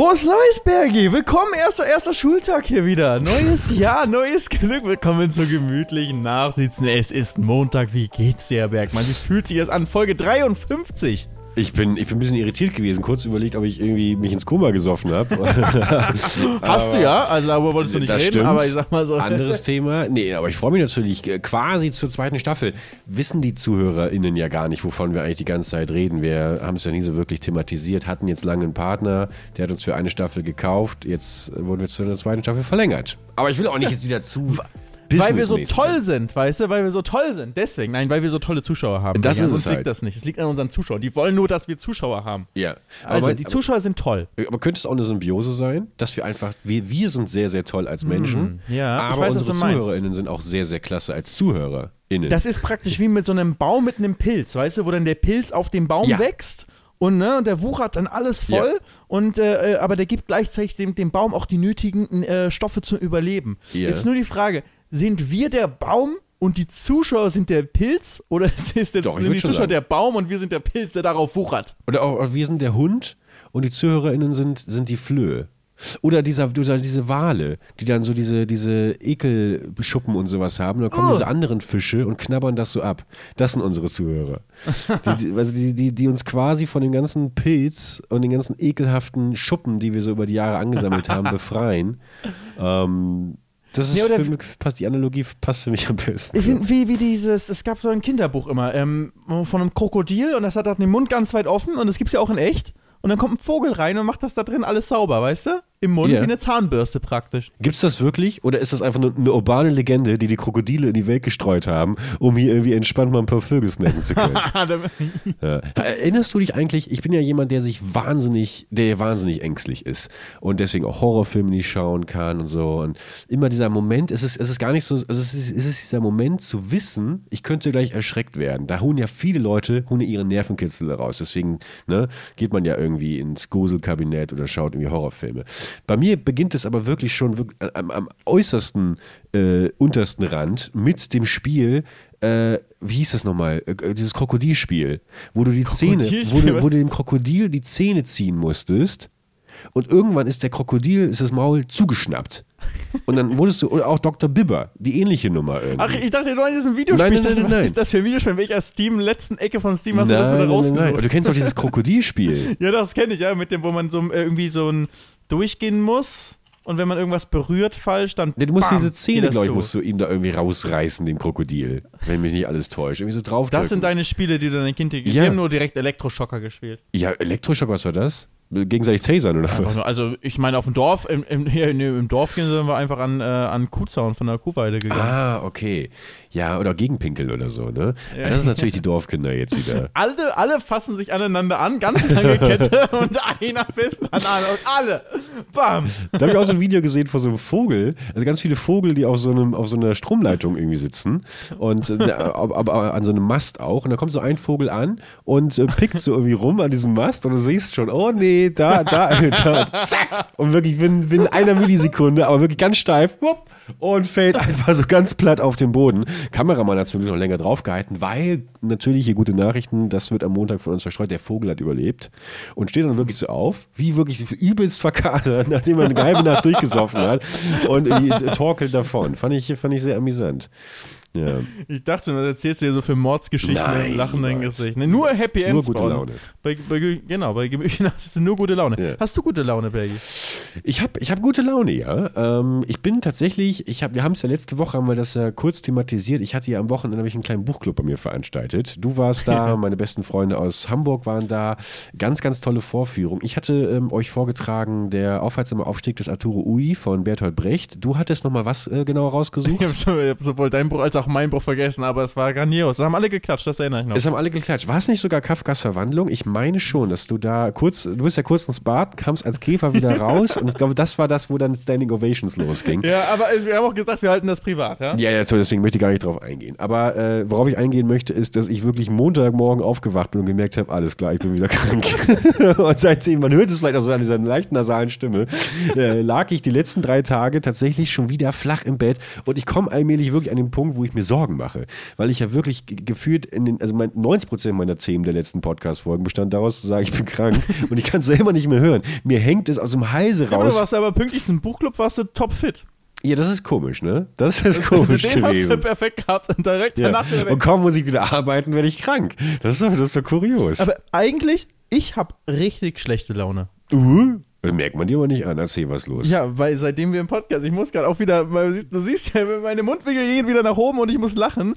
Frohes Neues, Bergi! Willkommen, erster, erster Schultag hier wieder. Neues Jahr, neues Glück. Willkommen zur gemütlichen Nachsitzen. Es ist Montag. Wie geht's dir, Bergmann? Wie fühlt sich das an? Folge 53. Ich bin, ich bin ein bisschen irritiert gewesen, kurz überlegt, ob ich irgendwie mich ins Koma gesoffen habe. Hast du ja, also darüber wolltest du nicht reden, stimmt. aber ich sag mal so. Anderes Thema. Nee, aber ich freue mich natürlich äh, quasi zur zweiten Staffel. Wissen die ZuhörerInnen ja gar nicht, wovon wir eigentlich die ganze Zeit reden. Wir haben es ja nie so wirklich thematisiert, hatten jetzt lange einen Partner, der hat uns für eine Staffel gekauft, jetzt wurden wir zu einer zweiten Staffel verlängert. Aber ich will auch nicht jetzt wieder zu. Weil wir so toll sind, weißt du, weil wir so toll sind. Deswegen, nein, weil wir so tolle Zuschauer haben. Das ist es liegt halt. das nicht. Es liegt an unseren Zuschauern. Die wollen nur, dass wir Zuschauer haben. Ja. Also, aber, die Zuschauer sind toll. aber könnte es auch eine Symbiose sein, dass wir einfach, wir, wir sind sehr, sehr toll als Menschen, Mhm. ja, aber weiß, unsere. ZuhörerInnen sind auch sehr, sehr klasse als ZuhörerInnen. Das ist praktisch wie mit so einem Baum mit einem Pilz, weißt du, wo dann der Pilz auf dem Baum Ja. wächst und ne, und der wuchert dann alles voll und äh, äh, aber der gibt gleichzeitig dem, dem Baum auch die nötigen äh, Stoffe zum Überleben. Ja. Jetzt nur die Frage, sind wir der Baum und die Zuschauer sind der Pilz oder ist jetzt Doch, sind die Zuschauer sagen. der Baum und wir sind der Pilz, der darauf wuchert? Oder auch, wir sind der Hund und die ZuhörerInnen sind, sind die Flöhe. Oder, dieser, oder diese Wale, die dann so diese, diese Ekelschuppen und sowas haben. Da kommen Oh. diese anderen Fische und knabbern das so ab. Das sind unsere Zuhörer. die, die, also die, die, die uns quasi von dem ganzen Pilz und den ganzen ekelhaften Schuppen, die wir so über die Jahre angesammelt haben, befreien. Ähm, das ist oder für mich, passt, die Analogie passt für mich am besten. Ich finde, wie, wie dieses, es gab so ein Kinderbuch immer, ähm, von einem Krokodil und das hat dann den Mund ganz weit offen und das gibt's ja auch in echt. Und dann kommt ein Vogel rein und macht das da drin alles sauber, weißt du? Im Mund, Ja. wie eine Zahnbürste praktisch. Gibt es das wirklich oder ist das einfach nur eine urbane Legende, die die Krokodile in die Welt gestreut haben, um hier irgendwie entspannt mal ein paar Vögel snacken zu können? ja. Erinnerst du dich eigentlich, ich bin ja jemand, der sich wahnsinnig, der wahnsinnig ängstlich ist und deswegen auch Horrorfilme nicht schauen kann und so und immer dieser Moment, es ist, es ist gar nicht so, also es ist, es ist dieser Moment zu wissen, ich könnte gleich erschreckt werden. Da holen ja viele Leute, holen ihre Nervenkitzel raus, deswegen ne, geht man ja irgendwie ins Gruselkabinett oder schaut irgendwie Horrorfilme. Bei mir beginnt es aber wirklich schon wirk- am, am äußersten, äh, untersten Rand mit dem Spiel, äh, wie hieß das nochmal? Äh, dieses Krokodilspiel, wo du die Zähne, wo du, wo du dem Krokodil die Zähne ziehen musstest. Und irgendwann ist der Krokodil, ist das Maul zugeschnappt. Und dann wurdest du, oder auch Dr. Bibber, die ähnliche Nummer irgendwie. Ach, ich dachte, du meinst ein Videospiel. Nein, nein, dachte, nein, was nein. ist das für ein Videospiel? In welcher Steam, letzten Ecke von Steam hast du das Nein, wieder nein, nein, nein. rausgesucht? Du kennst doch dieses Krokodilspiel. Ja, das kenne ich, ja, mit dem, wo man so äh, irgendwie so ein durchgehen muss und wenn man irgendwas berührt falsch, dann. Nee, du musst bam, diese Zähne, glaube ich, musst du ihm da irgendwie rausreißen, dem Krokodil. Wenn mich nicht alles täuscht. Irgendwie so drauf. Das sind deine Spiele, die du deinem Kind gegeben Ja. Wir haben nur direkt Elektroschocker gespielt. Ja, Elektroschock, was war das? Gegenseitig tasern oder Einfach was? nur, also ich meine, auf dem Dorf, im, im, hier im Dorf gehen sind wir einfach an, äh, an Kuhzaun von der Kuhweide gegangen. Ah, okay. Ja, oder Gegenpinkel oder so, ne? Ja, das ist natürlich die Dorfkinder jetzt wieder. Alle, alle fassen sich aneinander an, ganz lange Kette und einer fest an alle und alle. Bam. Da habe ich auch so ein Video gesehen von so einem Vogel, also ganz viele Vogel, die auf so, einem, auf so einer Stromleitung irgendwie sitzen und äh, aber, aber an so einem Mast auch. Und da kommt so ein Vogel an und äh, pickt so irgendwie rum an diesem Mast und du siehst schon, oh nee, da, da, da, zack. Und wirklich binnen, binnen einer Millisekunde, aber wirklich ganz steif, wupp, und fällt einfach so ganz platt auf den Boden. Kameramann hat Glück noch länger draufgehalten, weil natürlich hier gute Nachrichten, das wird am Montag von uns verstreut, der Vogel hat überlebt und steht dann wirklich so auf, wie wirklich übelst verkatert, nachdem er eine halbe Nacht durchgesoffen hat und torkelt davon. Fand ich, fand ich sehr amüsant. Ja. Ich dachte das erzählst du dir so für Mordsgeschichten Nein, mit einem lachenden. Gesicht. Ne, nur Happy Ends gute bei uns. Laune. Bei, bei, genau, bei Gemüse ist nur gute Laune. Ja. Hast du gute Laune, Bergi? Ich habe ich hab gute Laune, ja. Ähm, ich bin tatsächlich, ich hab, wir haben es ja letzte Woche, haben wir das ja kurz thematisiert. Ich hatte ja am Wochenende ich einen kleinen Buchclub bei mir veranstaltet. Du warst da, meine besten Freunde aus Hamburg waren da. Ganz, ganz tolle Vorführung. Ich hatte ähm, euch vorgetragen, der aufhaltsame Aufstieg des Arturo Ui von Bertolt Brecht. Du hattest nochmal was äh, genau rausgesucht? Ich habe hab sowohl dein Buch als auch mein Buch vergessen, aber es war grandios. Da haben alle geklatscht, das erinnere ich noch. Es haben alle geklatscht. War es nicht sogar Kafkas Verwandlung? Ich meine schon, dass du da kurz, du bist ja kurz ins Bad, kamst als Käfer wieder raus und ich glaube, das war das, wo dann Standing Ovations losging. ja, aber wir haben auch gesagt, wir halten das privat, ja? Ja, ja, toll, deswegen möchte ich gar nicht drauf eingehen. Aber äh, worauf ich eingehen möchte, ist, dass ich wirklich Montagmorgen aufgewacht bin und gemerkt habe, alles klar, ich bin wieder krank. und seitdem, man hört es vielleicht auch so an dieser leicht nasalen Stimme, äh, lag ich die letzten drei Tage tatsächlich schon wieder flach im Bett und ich komme allmählich wirklich an den Punkt, wo ich ich mir Sorgen mache. Weil ich ja wirklich gefühlt in den, also mein, 90% meiner Themen der letzten Podcast-Folgen bestand daraus zu sagen, ich bin krank und ich kann es selber nicht mehr hören. Mir hängt es aus dem Halse raus. Ja, aber du warst aber pünktlich zum Buchclub, warst du topfit. Ja, das ist komisch, ne? Das ist komisch Den gewesen. hast du perfekt gehabt und direkt ja. danach wieder weg. Und kaum muss ich wieder arbeiten, werde ich krank. Das ist, doch, das ist doch kurios. Aber eigentlich, ich habe richtig schlechte Laune. Uh, das merkt man dir aber nicht an. Erzähl, was los. Ja, weil seitdem wir im Podcast, ich muss gerade auch wieder, du siehst ja, meine Mundwinkel gehen wieder nach oben und ich muss lachen.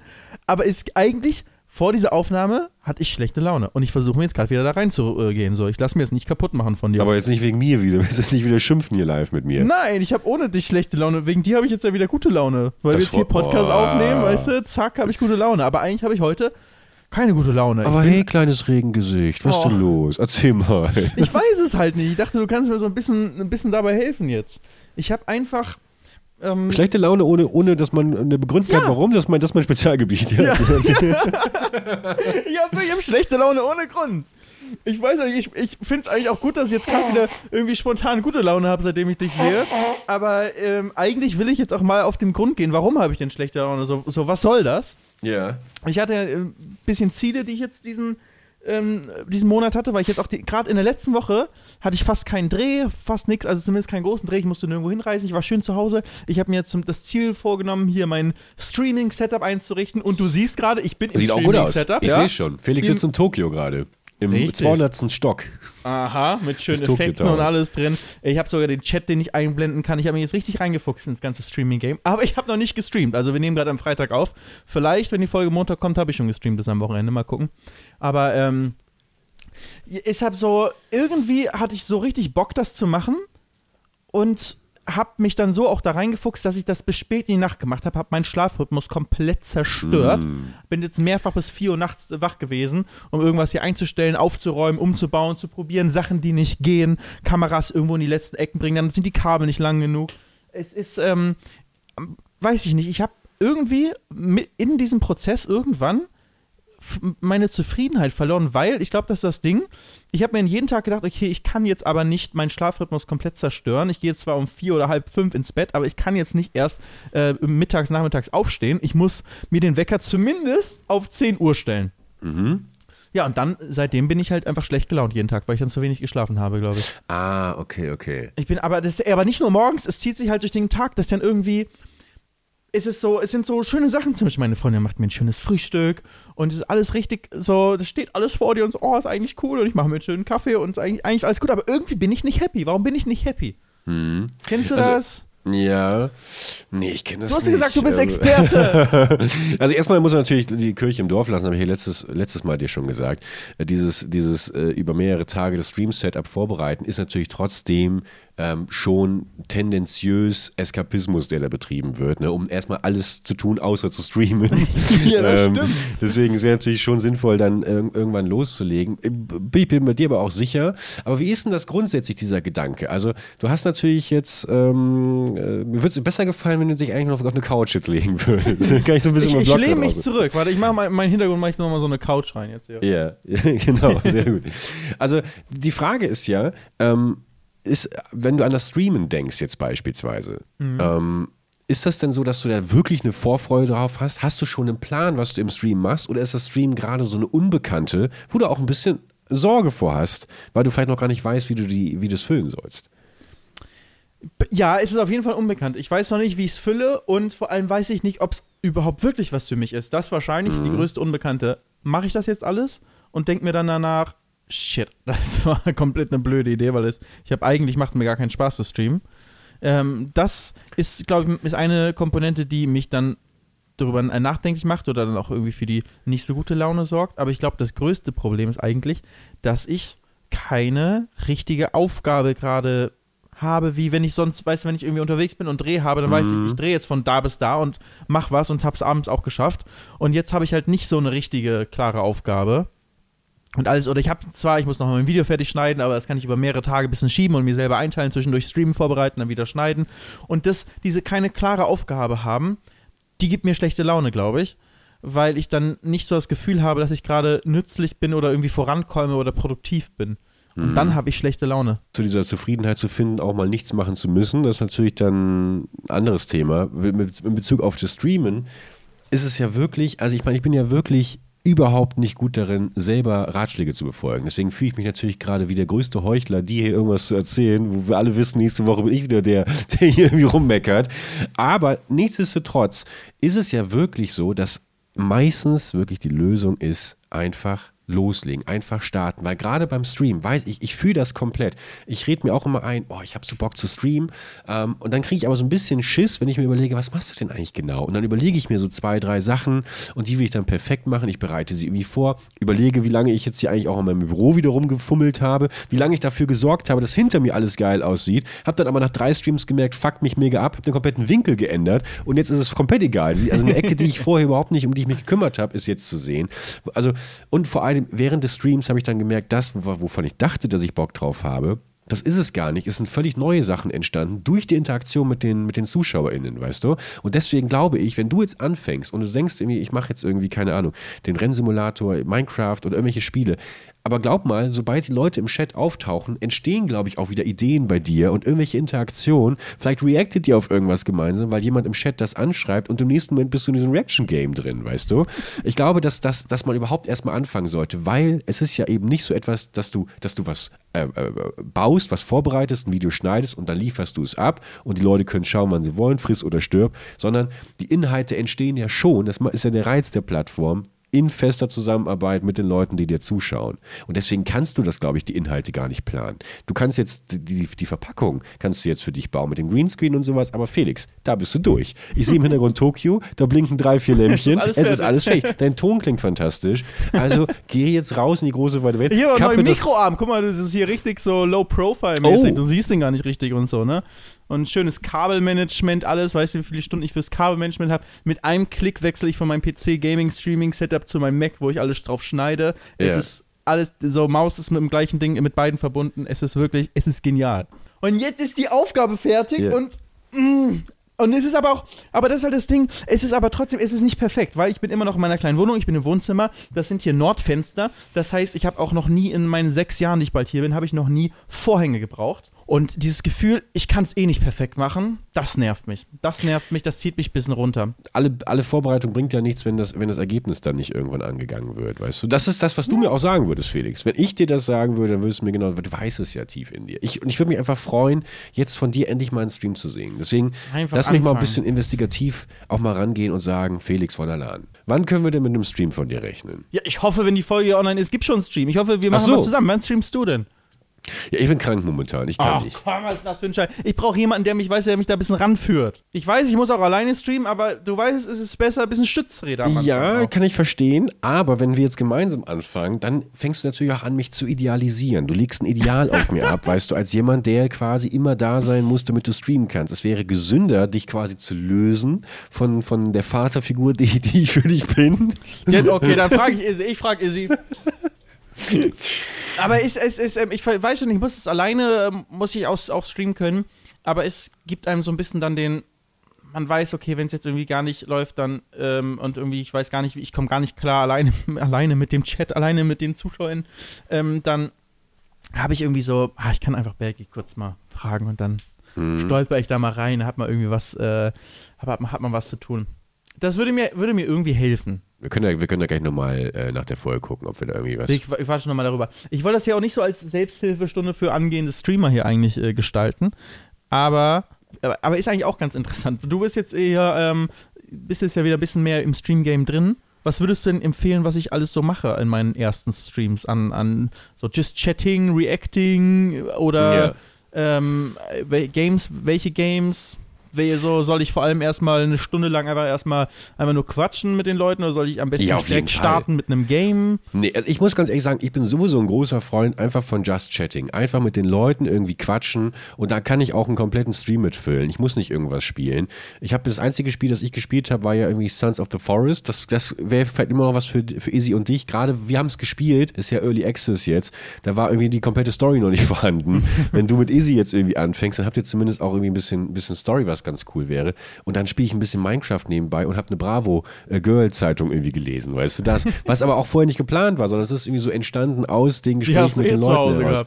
Aber ist eigentlich vor dieser Aufnahme hatte ich schlechte Laune und ich versuche mir jetzt gerade wieder da reinzugehen. So, ich lasse mir jetzt nicht kaputt machen von dir. Aber jetzt nicht wegen mir wieder. Du willst jetzt nicht wieder schimpfen hier live mit mir. Nein, ich habe ohne dich schlechte Laune. Wegen dir habe ich jetzt ja wieder gute Laune. Weil das wir jetzt hier Podcast oh. aufnehmen, weißt du, zack, habe ich gute Laune. Aber eigentlich habe ich heute keine gute Laune. Aber hey, kleines Regengesicht, was oh. ist denn los? Erzähl mal. Ich weiß es halt nicht. Ich dachte, du kannst mir so ein bisschen, ein bisschen dabei helfen jetzt. Ich habe einfach ähm, Schlechte Laune, ohne, ohne dass man eine Begründung ja. hat, warum, das mein, das ist mein Spezialgebiet. Ja. Ja. ich habe hab schlechte Laune ohne Grund. Ich weiß nicht, ich, ich finde es eigentlich auch gut, dass ich jetzt gerade wieder irgendwie spontan gute Laune habe, seitdem ich dich sehe. Aber ähm, eigentlich will ich jetzt auch mal auf den Grund gehen. Warum habe ich denn schlechte Laune? So, so was soll das? Ja. Ich hatte ein äh, bisschen Ziele, die ich jetzt diesen ähm, diesen Monat hatte, weil ich jetzt auch gerade in der letzten Woche hatte ich fast keinen Dreh, fast nichts, also zumindest keinen großen Dreh. Ich musste nirgendwo hinreisen. Ich war schön zu Hause. Ich habe mir jetzt das Ziel vorgenommen, hier mein Streaming-Setup einzurichten. Und du siehst gerade, ich bin im Streaming-Setup. Ich ja? sehe schon. Felix sitzt in Tokio gerade. Im Richtig. 200. Stock. Aha, mit schönen Effekten und alles drin. Ich habe sogar den Chat, den ich einblenden kann. Ich habe mich jetzt richtig reingefuchst ins ganze Streaming-Game. Aber ich habe noch nicht gestreamt. Also wir nehmen gerade am Freitag auf. Vielleicht, wenn die Folge Montag kommt, habe ich schon gestreamt bis am Wochenende. Mal gucken. Aber ähm, ich habe so, irgendwie hatte ich so richtig Bock, das zu machen. Und habe mich dann so auch da reingefuchst, dass ich das bis spät in die Nacht gemacht habe, habe meinen Schlafrhythmus komplett zerstört. Mm. Bin jetzt mehrfach bis 4 Uhr nachts wach gewesen, um irgendwas hier einzustellen, aufzuräumen, umzubauen, zu probieren, Sachen, die nicht gehen, Kameras irgendwo in die letzten Ecken bringen, dann sind die Kabel nicht lang genug. Es ist, ähm, weiß ich nicht, ich habe irgendwie in diesem Prozess irgendwann meine Zufriedenheit verloren, weil ich glaube, das ist das Ding. Ich habe mir jeden Tag gedacht, okay, ich kann jetzt aber nicht meinen Schlafrhythmus komplett zerstören. Ich gehe zwar um vier oder halb fünf ins Bett, aber ich kann jetzt nicht erst äh, mittags, nachmittags aufstehen. Ich muss mir den Wecker zumindest auf 10 Uhr stellen. Mhm. Ja, und dann, seitdem bin ich halt einfach schlecht gelaunt jeden Tag, weil ich dann zu wenig geschlafen habe, glaube ich. Ah, okay, okay. Ich bin, aber das, aber nicht nur morgens, es zieht sich halt durch den Tag, dass dann irgendwie, es ist so, es sind so schöne Sachen. Zum Beispiel meine Freundin macht mir ein schönes Frühstück und es ist alles richtig so, das steht alles vor dir und so, oh, ist eigentlich cool und ich mache mir einen schönen Kaffee und eigentlich, eigentlich ist alles gut, aber irgendwie bin ich nicht happy. Warum bin ich nicht happy? Hm. Kennst du also, das? Ja. Nee, ich kenne das nicht. Du hast nicht. gesagt, du bist also, Experte. also erstmal muss man natürlich die Kirche im Dorf lassen, habe ich hier letztes, letztes Mal dir schon gesagt. Äh, dieses, dieses äh, über mehrere Tage das Stream-Setup vorbereiten ist natürlich trotzdem ähm, schon tendenziös Eskapismus, der da betrieben wird, ne? um erstmal alles zu tun, außer zu streamen. ja, das ähm, stimmt. Deswegen wäre natürlich schon sinnvoll, dann äh, irgendwann loszulegen. Ich bin bei dir aber auch sicher. Aber wie ist denn das grundsätzlich, dieser Gedanke? Also, du hast natürlich jetzt, ähm, äh, mir würde es besser gefallen, wenn du dich eigentlich noch auf eine Couch jetzt legen würdest. Kann ich so ein bisschen ich, ich lehne mich zurück. Warte, ich mache meinen Hintergrund, mache ich nochmal so eine Couch rein jetzt hier. Ja, yeah. genau, sehr gut. Also, die Frage ist ja, ähm, ist, wenn du an das Streamen denkst, jetzt beispielsweise, mhm. ähm, ist das denn so, dass du da wirklich eine Vorfreude drauf hast? Hast du schon einen Plan, was du im Stream machst? Oder ist das Stream gerade so eine Unbekannte, wo du auch ein bisschen Sorge vor hast, weil du vielleicht noch gar nicht weißt, wie du die, wie du es füllen sollst? Ja, es ist auf jeden Fall unbekannt. Ich weiß noch nicht, wie ich es fülle und vor allem weiß ich nicht, ob es überhaupt wirklich was für mich ist. Das wahrscheinlich mhm. ist die mhm. größte Unbekannte. Mache ich das jetzt alles und denke mir dann danach, shit, das war komplett eine blöde Idee, weil es, ich habe eigentlich macht mir gar keinen Spaß zu streamen. Ähm, das ist, glaube ich, ist eine Komponente, die mich dann darüber nachdenklich macht oder dann auch irgendwie für die nicht so gute Laune sorgt. Aber ich glaube, das größte Problem ist eigentlich, dass ich keine richtige Aufgabe gerade habe, wie wenn ich sonst, weißt du, wenn ich irgendwie unterwegs bin und Dreh habe, dann mhm. weiß ich, mhm. ich drehe jetzt von da bis da und mach was und hab's abends auch geschafft. Und jetzt habe ich halt nicht so eine richtige, klare Aufgabe und alles, oder ich habe zwar, ich muss noch mal ein Video fertig schneiden, aber das kann ich über mehrere Tage ein bisschen schieben und mir selber einteilen, zwischendurch streamen vorbereiten, dann wieder schneiden. Und das, diese keine klare Aufgabe haben, die gibt mir schlechte Laune, glaube ich, weil ich dann nicht so das Gefühl habe, dass ich gerade nützlich bin oder irgendwie vorankomme oder produktiv bin. Und mhm. dann habe ich schlechte Laune. Zu dieser Zufriedenheit zu finden, auch mal nichts machen zu müssen, das ist natürlich dann ein anderes Thema. In Bezug auf das Streamen ist es ja wirklich, also ich meine, ich bin ja wirklich überhaupt nicht gut darin, selber Ratschläge zu befolgen. Deswegen fühle ich mich natürlich gerade wie der größte Heuchler, die hier irgendwas zu erzählen, wo wir alle wissen, nächste Woche bin ich wieder der, der hier irgendwie rummeckert. Aber nichtsdestotrotz ist es ja wirklich so, dass meistens wirklich die Lösung ist, einfach loslegen, einfach starten. Weil gerade beim Stream, weiß ich, ich fühle das komplett. Ich rede mir auch immer ein, oh, ich habe so Bock zu streamen. Ähm, und dann kriege ich aber so ein bisschen Schiss, wenn ich mir überlege, was machst du denn eigentlich genau? Und dann überlege ich mir so zwei, drei Sachen und die will ich dann perfekt machen. Ich bereite sie irgendwie vor, überlege, wie lange ich jetzt hier eigentlich auch in meinem Büro wieder rumgefummelt habe, wie lange ich dafür gesorgt habe, dass hinter mir alles geil aussieht. Habe dann aber nach drei Streams gemerkt, fuck mich mega ab, habe den kompletten Winkel geändert und jetzt ist es komplett egal. Also eine Ecke, die ich vorher überhaupt nicht, um die ich mich gekümmert habe, ist jetzt zu sehen. Also, und vor allem während des Streams habe ich dann gemerkt, das, wovon ich dachte, dass ich Bock drauf habe, das ist es gar nicht. Es sind völlig neue Sachen entstanden durch die Interaktion mit den, mit den ZuschauerInnen, weißt du? Und deswegen glaube ich, wenn du jetzt anfängst und du denkst irgendwie, ich mache jetzt irgendwie, keine Ahnung, den Rennsimulator, Minecraft oder irgendwelche Spiele, aber glaub mal, sobald die Leute im Chat auftauchen, entstehen, glaube ich, auch wieder Ideen bei dir und irgendwelche Interaktionen. Vielleicht reactet ihr auf irgendwas gemeinsam, weil jemand im Chat das anschreibt und im nächsten Moment bist du in diesem Reaction-Game drin, weißt du? Ich glaube, dass, dass, dass man überhaupt erstmal anfangen sollte, weil es ist ja eben nicht so etwas, dass du, dass du was äh, äh, baust, was vorbereitest, ein Video schneidest und dann lieferst du es ab und die Leute können schauen, wann sie wollen, friss oder stirb, sondern die Inhalte entstehen ja schon. Das ist ja der Reiz der Plattform, in fester Zusammenarbeit mit den Leuten, die dir zuschauen. Und deswegen kannst du das, glaube ich, die Inhalte gar nicht planen. Du kannst jetzt die, die Verpackung kannst du jetzt für dich bauen mit dem Greenscreen und sowas, aber Felix, da bist du durch. Ich sehe im Hintergrund Tokio, da blinken drei, vier Lämpchen. es ist alles fähig. Dein Ton klingt fantastisch. Also geh jetzt raus in die große weite Welt. Hier, aber neuen Mikroarm. Guck mal, das ist hier richtig so low-profile-mäßig. Oh. Du siehst den gar nicht richtig und so, ne? Und schönes Kabelmanagement, alles. Weißt du, wie viele Stunden ich fürs Kabelmanagement habe? Mit einem Klick wechsle ich von meinem PC Gaming Streaming Setup zu meinem Mac, wo ich alles drauf schneide. Ja. Es ist alles, so Maus ist mit dem gleichen Ding, mit beiden verbunden. Es ist wirklich, es ist genial. Und jetzt ist die Aufgabe fertig yeah. und mh, und es ist aber auch, aber das ist halt das Ding, es ist aber trotzdem, es ist nicht perfekt, weil ich bin immer noch in meiner kleinen Wohnung, ich bin im Wohnzimmer, das sind hier Nordfenster, das heißt, ich habe auch noch nie in meinen sechs Jahren, die ich bald hier bin, habe ich noch nie Vorhänge gebraucht. Und dieses Gefühl, ich kann es eh nicht perfekt machen, das nervt mich. Das nervt mich, das zieht mich ein bisschen runter. Alle, alle Vorbereitung bringt ja nichts, wenn das, wenn das Ergebnis dann nicht irgendwann angegangen wird, weißt du? Das ist das, was du mir auch sagen würdest, Felix. Wenn ich dir das sagen würde, dann würdest du mir genau, du weißt es ja tief in dir. Ich, und ich würde mich einfach freuen, jetzt von dir endlich mal einen Stream zu sehen. Deswegen einfach lass mich anfangen. mal ein bisschen investigativ auch mal rangehen und sagen, Felix von der Lahn, wann können wir denn mit einem Stream von dir rechnen? Ja, ich hoffe, wenn die Folge online ist, gibt schon einen Stream. Ich hoffe, wir machen so. was zusammen. Wann streamst du denn? Ja, ich bin krank momentan. Ich kann Ach, nicht. Komm, was ist das für ein Scheiß? Ich brauche jemanden, der mich weiß, der mich da ein bisschen ranführt. Ich weiß, ich muss auch alleine streamen, aber du weißt, es ist besser, ein bisschen Stützräder. Ja, kann ich verstehen. Aber wenn wir jetzt gemeinsam anfangen, dann fängst du natürlich auch an, mich zu idealisieren. Du legst ein Ideal auf mir ab, weißt du, als jemand, der quasi immer da sein muss, damit du streamen kannst. Es wäre gesünder, dich quasi zu lösen von, von der Vaterfigur, die, die ich für dich bin. Ja, okay, dann frage ich Izzy. Ich frage Izzy. Aber es, es, es, ähm, ich weiß schon, ich muss es alleine, ähm, muss ich auch, auch streamen können. Aber es gibt einem so ein bisschen dann den, man weiß, okay, wenn es jetzt irgendwie gar nicht läuft, dann ähm, und irgendwie, ich weiß gar nicht, ich komme gar nicht klar alleine, alleine mit dem Chat, alleine mit den Zuschauern, ähm, dann habe ich irgendwie so, ah, ich kann einfach Belgi kurz mal fragen und dann mhm. stolper ich da mal rein, hat man irgendwie was, äh, hat, hat man was zu tun. Das würde mir, würde mir irgendwie helfen. Wir können ja, wir können ja gleich nochmal äh, nach der Folge gucken, ob wir da irgendwie was. Ich, ich war schon nochmal darüber. Ich wollte das ja auch nicht so als Selbsthilfestunde für angehende Streamer hier eigentlich äh, gestalten. Aber, aber ist eigentlich auch ganz interessant. Du bist jetzt eher, ähm, bist jetzt ja wieder ein bisschen mehr im Stream-Game drin. Was würdest du denn empfehlen, was ich alles so mache in meinen ersten Streams? An, an so just Chatting, Reacting oder ja. ähm, Games, welche Games? So, soll ich vor allem erstmal eine Stunde lang einfach erstmal einfach nur quatschen mit den Leuten oder soll ich am besten ja, direkt starten mit einem Game? Nee, also ich muss ganz ehrlich sagen, ich bin sowieso ein großer Freund einfach von Just Chatting. Einfach mit den Leuten irgendwie quatschen und da kann ich auch einen kompletten Stream mitfüllen. Ich muss nicht irgendwas spielen. Ich habe das einzige Spiel, das ich gespielt habe, war ja irgendwie Sons of the Forest. Das, das wäre vielleicht immer noch was für, für Izzy und dich. Gerade wir haben es gespielt, ist ja Early Access jetzt. Da war irgendwie die komplette Story noch nicht vorhanden. Wenn du mit Izzy jetzt irgendwie anfängst, dann habt ihr zumindest auch irgendwie ein bisschen, ein bisschen Story was ganz cool wäre. Und dann spiele ich ein bisschen Minecraft nebenbei und habe eine Bravo äh, Girl Zeitung irgendwie gelesen, weißt du das? Was aber auch vorher nicht geplant war, sondern es ist irgendwie so entstanden aus den Gesprächen mit eh den Leuten.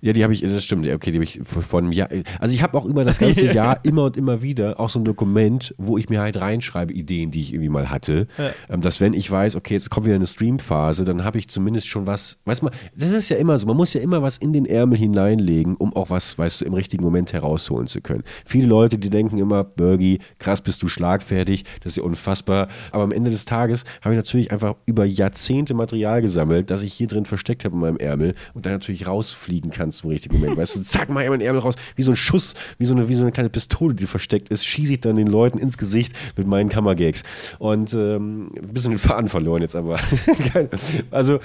Ja, die habe ich, das stimmt, okay, die habe ich vor einem Jahr. Also ich habe auch immer das ganze Jahr immer und immer wieder auch so ein Dokument, wo ich mir halt reinschreibe, Ideen, die ich irgendwie mal hatte. Ja. Ähm, dass wenn ich weiß, okay, jetzt kommt wieder eine Streamphase, dann habe ich zumindest schon was, weißt du, das ist ja immer so, man muss ja immer was in den Ärmel hineinlegen, um auch was, weißt du, im richtigen Moment herausholen zu können. Viele Leute, die denken immer, Bergi, krass, bist du schlagfertig, das ist ja unfassbar. Aber am Ende des Tages habe ich natürlich einfach über Jahrzehnte Material gesammelt, das ich hier drin versteckt habe in meinem Ärmel und dann natürlich rausfliegen kann zum richtigen Moment. Weißt du, zack, mal meinen Ärmel raus, wie so ein Schuss, wie so eine, wie so eine kleine Pistole, die versteckt ist, schieße ich dann den Leuten ins Gesicht mit meinen Kammergags. Und ähm, ein bisschen den Faden verloren jetzt aber. also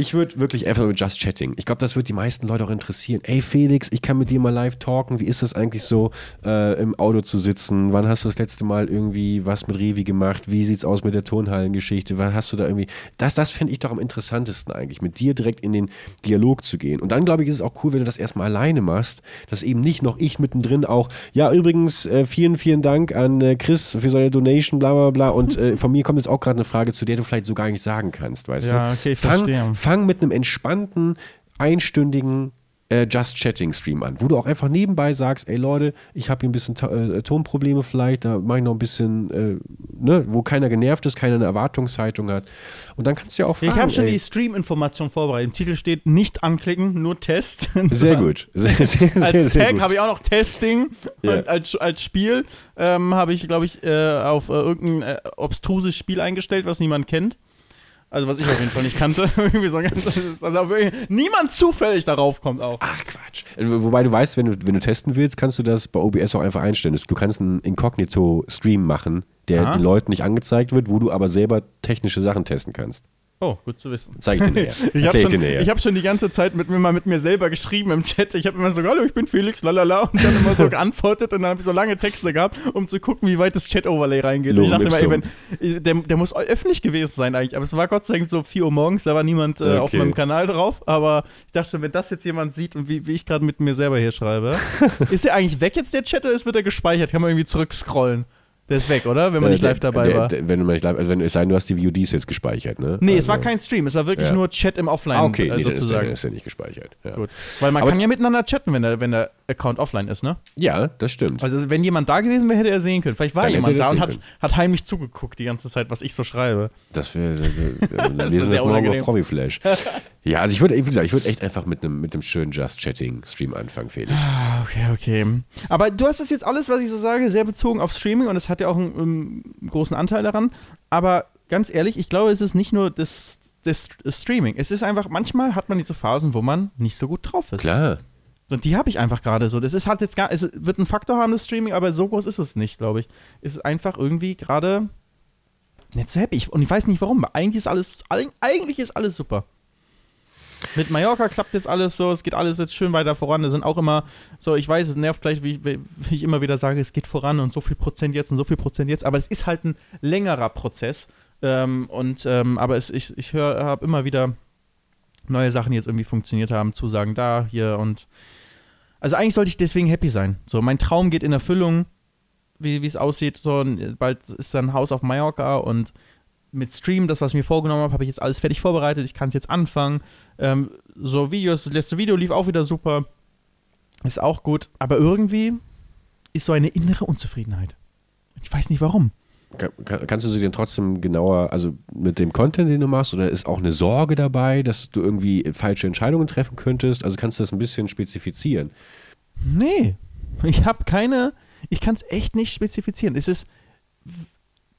ich würde wirklich einfach mit Just Chatting. Ich glaube, das wird die meisten Leute auch interessieren. Ey Felix, ich kann mit dir mal live talken. Wie ist das eigentlich so, äh, im Auto zu sitzen? Wann hast du das letzte Mal irgendwie was mit Revi gemacht? Wie sieht's aus mit der Turnhallengeschichte? Was hast du da irgendwie? Das, das fände ich doch am interessantesten eigentlich, mit dir direkt in den Dialog zu gehen. Und dann glaube ich, ist es auch cool, wenn du das erstmal alleine machst, dass eben nicht noch ich mittendrin auch, ja, übrigens, äh, vielen, vielen Dank an äh, Chris für seine Donation, bla bla bla. Und äh, von mir kommt jetzt auch gerade eine Frage, zu der du vielleicht so gar nicht sagen kannst, weißt ja, du? Ja, okay, ich fang, verstehe fang mit einem entspannten, einstündigen äh, Just Chatting Stream an, wo du auch einfach nebenbei sagst, ey Leute, ich habe hier ein bisschen äh, Tonprobleme vielleicht, da mache ich noch ein bisschen, äh, ne, wo keiner genervt ist, keiner eine Erwartungshaltung hat. Und dann kannst du ja auch fragen. Ich habe schon ey, die Stream-Information vorbereitet. Im Titel steht nicht anklicken, nur Test. Sehr gut. Sehr, sehr, als sehr, Tag habe ich auch noch Testing ja. als, als Spiel ähm, habe ich, glaube ich, äh, auf äh, irgendein äh, obstruses Spiel eingestellt, was niemand kennt. Also was ich auf jeden Fall nicht kannte. also niemand zufällig darauf kommt auch. Ach Quatsch. Also, wobei du weißt, wenn du, wenn du testen willst, kannst du das bei OBS auch einfach einstellen. Du kannst einen Inkognito-Stream machen, der Aha. den Leuten nicht angezeigt wird, wo du aber selber technische Sachen testen kannst. Oh, gut zu wissen. Zeig ich dir näher. ich habe schon, hab schon die ganze Zeit mit mir mal mit mir selber geschrieben im Chat. Ich habe immer so, hallo, ich bin Felix, lalala, und dann immer so geantwortet und dann habe ich so lange Texte gehabt, um zu gucken, wie weit das Chat-Overlay reingeht. und ich dachte immer, ey, wenn, der, der muss öffentlich gewesen sein eigentlich. Aber es war Gott sei Dank so 4 Uhr morgens, da war niemand äh, okay. auf meinem Kanal drauf. Aber ich dachte schon, wenn das jetzt jemand sieht und wie, wie ich gerade mit mir selber hier schreibe, ist der eigentlich weg jetzt, der Chat, oder ist, wird er gespeichert? Kann man irgendwie zurückscrollen? Der ist weg, oder? Wenn man äh, nicht live dabei war. Wenn du nicht live, also wenn es sei, du hast die VODs jetzt gespeichert, ne? Nee, also, es war kein Stream, es war wirklich ja. nur Chat im Offline. Ah, okay, äh, nee, sozusagen. Dann ist der nicht gespeichert. Ja. Gut. Weil man kann ja miteinander chatten, wenn der, wenn der Account offline ist, ne? Ja, das stimmt. Also wenn jemand da gewesen wäre, hätte er sehen können. Vielleicht war jemand da und hat, hat heimlich zugeguckt die ganze Zeit, was ich so schreibe. Das wäre das wär sehr morgen auf Promiflash. ja, also ich würde, wie gesagt, ich würde echt einfach mit einem mit schönen Just Chatting Stream anfangen, Felix. Ah, okay, okay. Aber du hast das jetzt alles, was ich so sage, sehr bezogen auf Streaming und es hat ja auch ein, ein großen Anteil daran. Aber ganz ehrlich, ich glaube, es ist nicht nur das, das, Streaming. Es ist einfach, manchmal hat man diese Phasen, wo man nicht so gut drauf ist. Klar. Und die habe ich einfach gerade so. Das ist halt jetzt gar, es wird ein Faktor haben, das Streaming, aber so groß ist es nicht, glaube ich. Es ist einfach irgendwie gerade nicht so happy. Und ich weiß nicht warum. Eigentlich ist alles, eigentlich ist alles super. Mit Mallorca klappt jetzt alles so, es geht alles jetzt schön weiter voran. Da sind auch immer so, ich weiß, es nervt gleich, wie, wie, ich immer wieder sage, es geht voran und so viel Prozent jetzt und so viel Prozent jetzt, aber es ist halt ein längerer Prozess. Ähm, und ähm, aber es, ich, ich habe immer wieder neue Sachen, die jetzt irgendwie funktioniert haben, Zusagen da, hier und also eigentlich sollte ich deswegen happy sein. So, mein Traum geht in Erfüllung, wie es aussieht. So, bald ist dann ein Haus auf Mallorca und mit Stream, das, was ich mir vorgenommen habe, habe ich jetzt alles fertig vorbereitet. Ich kann es jetzt anfangen. Ähm, so Videos, das letzte Video lief auch wieder super. Ist auch gut. Aber irgendwie ist so eine innere Unzufriedenheit. Ich weiß nicht warum. Kann, kannst du sie denn trotzdem genauer, also mit dem Content, den du machst, oder ist auch eine Sorge dabei, dass du irgendwie falsche Entscheidungen treffen könntest? Also kannst du das ein bisschen spezifizieren? Nee, ich habe keine, ich kann es echt nicht spezifizieren. Es ist,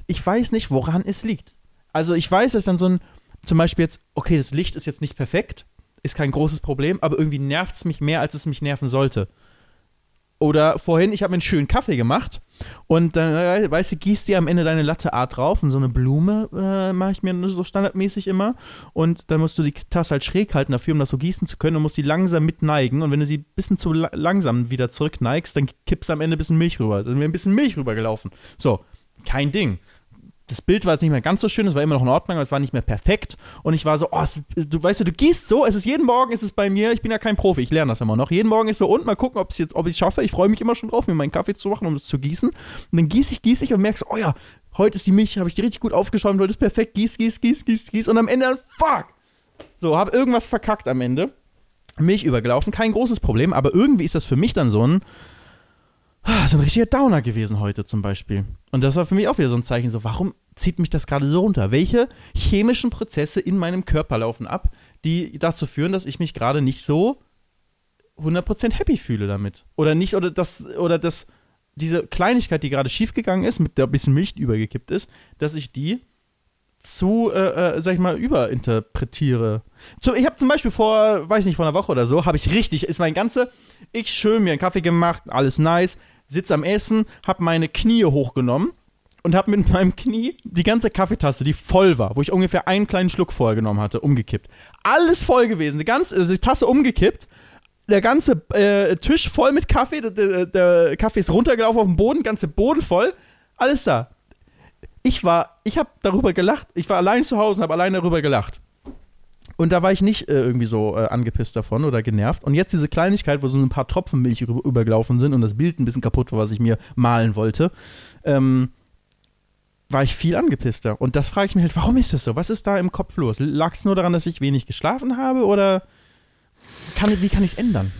ich weiß nicht, woran es liegt. Also ich weiß, dass dann so ein, zum Beispiel jetzt, okay, das Licht ist jetzt nicht perfekt, ist kein großes Problem, aber irgendwie nervt es mich mehr, als es mich nerven sollte. Oder vorhin, ich habe mir einen schönen Kaffee gemacht und dann, äh, weißt du, gießt dir am Ende deine Latte Art drauf und so eine Blume äh, mache ich mir so standardmäßig immer. Und dann musst du die Tasse halt schräg halten dafür, um das so gießen zu können und musst die langsam mitneigen. Und wenn du sie ein bisschen zu la langsam wieder zurückneigst, dann kippst du am Ende ein bisschen Milch rüber. Dann wäre ein bisschen Milch rübergelaufen. So, kein Ding das Bild war jetzt nicht mehr ganz so schön, es war immer noch in Ordnung, aber es war nicht mehr perfekt. Und ich war so, oh, es, du weißt du, du gießt so, es ist jeden Morgen ist es bei mir, ich bin ja kein Profi, ich lerne das immer noch. Jeden Morgen ist so, und mal gucken, ob ich es schaffe. Ich freue mich immer schon drauf, mir meinen Kaffee zu machen, um es zu gießen. Und dann gieße ich, gieße ich und merkst, oh ja, heute ist die Milch, habe ich die richtig gut aufgeschäumt, heute ist perfekt, gieß, gieß, gieß, gieß, gieß. Und am Ende dann, fuck! So, habe irgendwas verkackt am Ende. Milch übergelaufen, kein großes Problem, aber irgendwie ist das für mich dann so ein, ah, so ein richtiger Downer gewesen heute zum Beispiel. Und das war für mich auch wieder so ein Zeichen, so, warum zieht mich das gerade so runter? Welche chemischen Prozesse in meinem Körper laufen ab, die dazu führen, dass ich mich gerade nicht so 100% happy fühle damit? Oder nicht, oder das, oder das, diese Kleinigkeit, die gerade schiefgegangen ist, mit der ein bisschen Milch übergekippt ist, dass ich die zu, äh, äh, sag ich mal, überinterpretiere. So, ich habe zum Beispiel vor, weiß nicht, vor einer Woche oder so, habe ich richtig, ist mein ganze, ich schön mir einen Kaffee gemacht, alles nice, sitz am Essen, habe meine Knie hochgenommen und habe mit meinem Knie die ganze Kaffeetasse, die voll war, wo ich ungefähr einen kleinen Schluck vorher genommen hatte, umgekippt. Alles voll gewesen, die ganze also die Tasse umgekippt, der ganze äh, Tisch voll mit Kaffee, der, der, der Kaffee ist runtergelaufen auf den Boden, ganze Boden voll, alles da ich war, ich habe darüber gelacht. Ich war allein zu Hause und habe allein darüber gelacht. Und da war ich nicht äh, irgendwie so äh, angepisst davon oder genervt. Und jetzt diese Kleinigkeit, wo so ein paar Tropfen Milch über, übergelaufen sind und das Bild ein bisschen kaputt war, was ich mir malen wollte, ähm, war ich viel angepisster. Und das frage ich mich halt, warum ist das so? Was ist da im Kopf los? Lag es nur daran, dass ich wenig geschlafen habe oder kann, wie kann ich es ändern?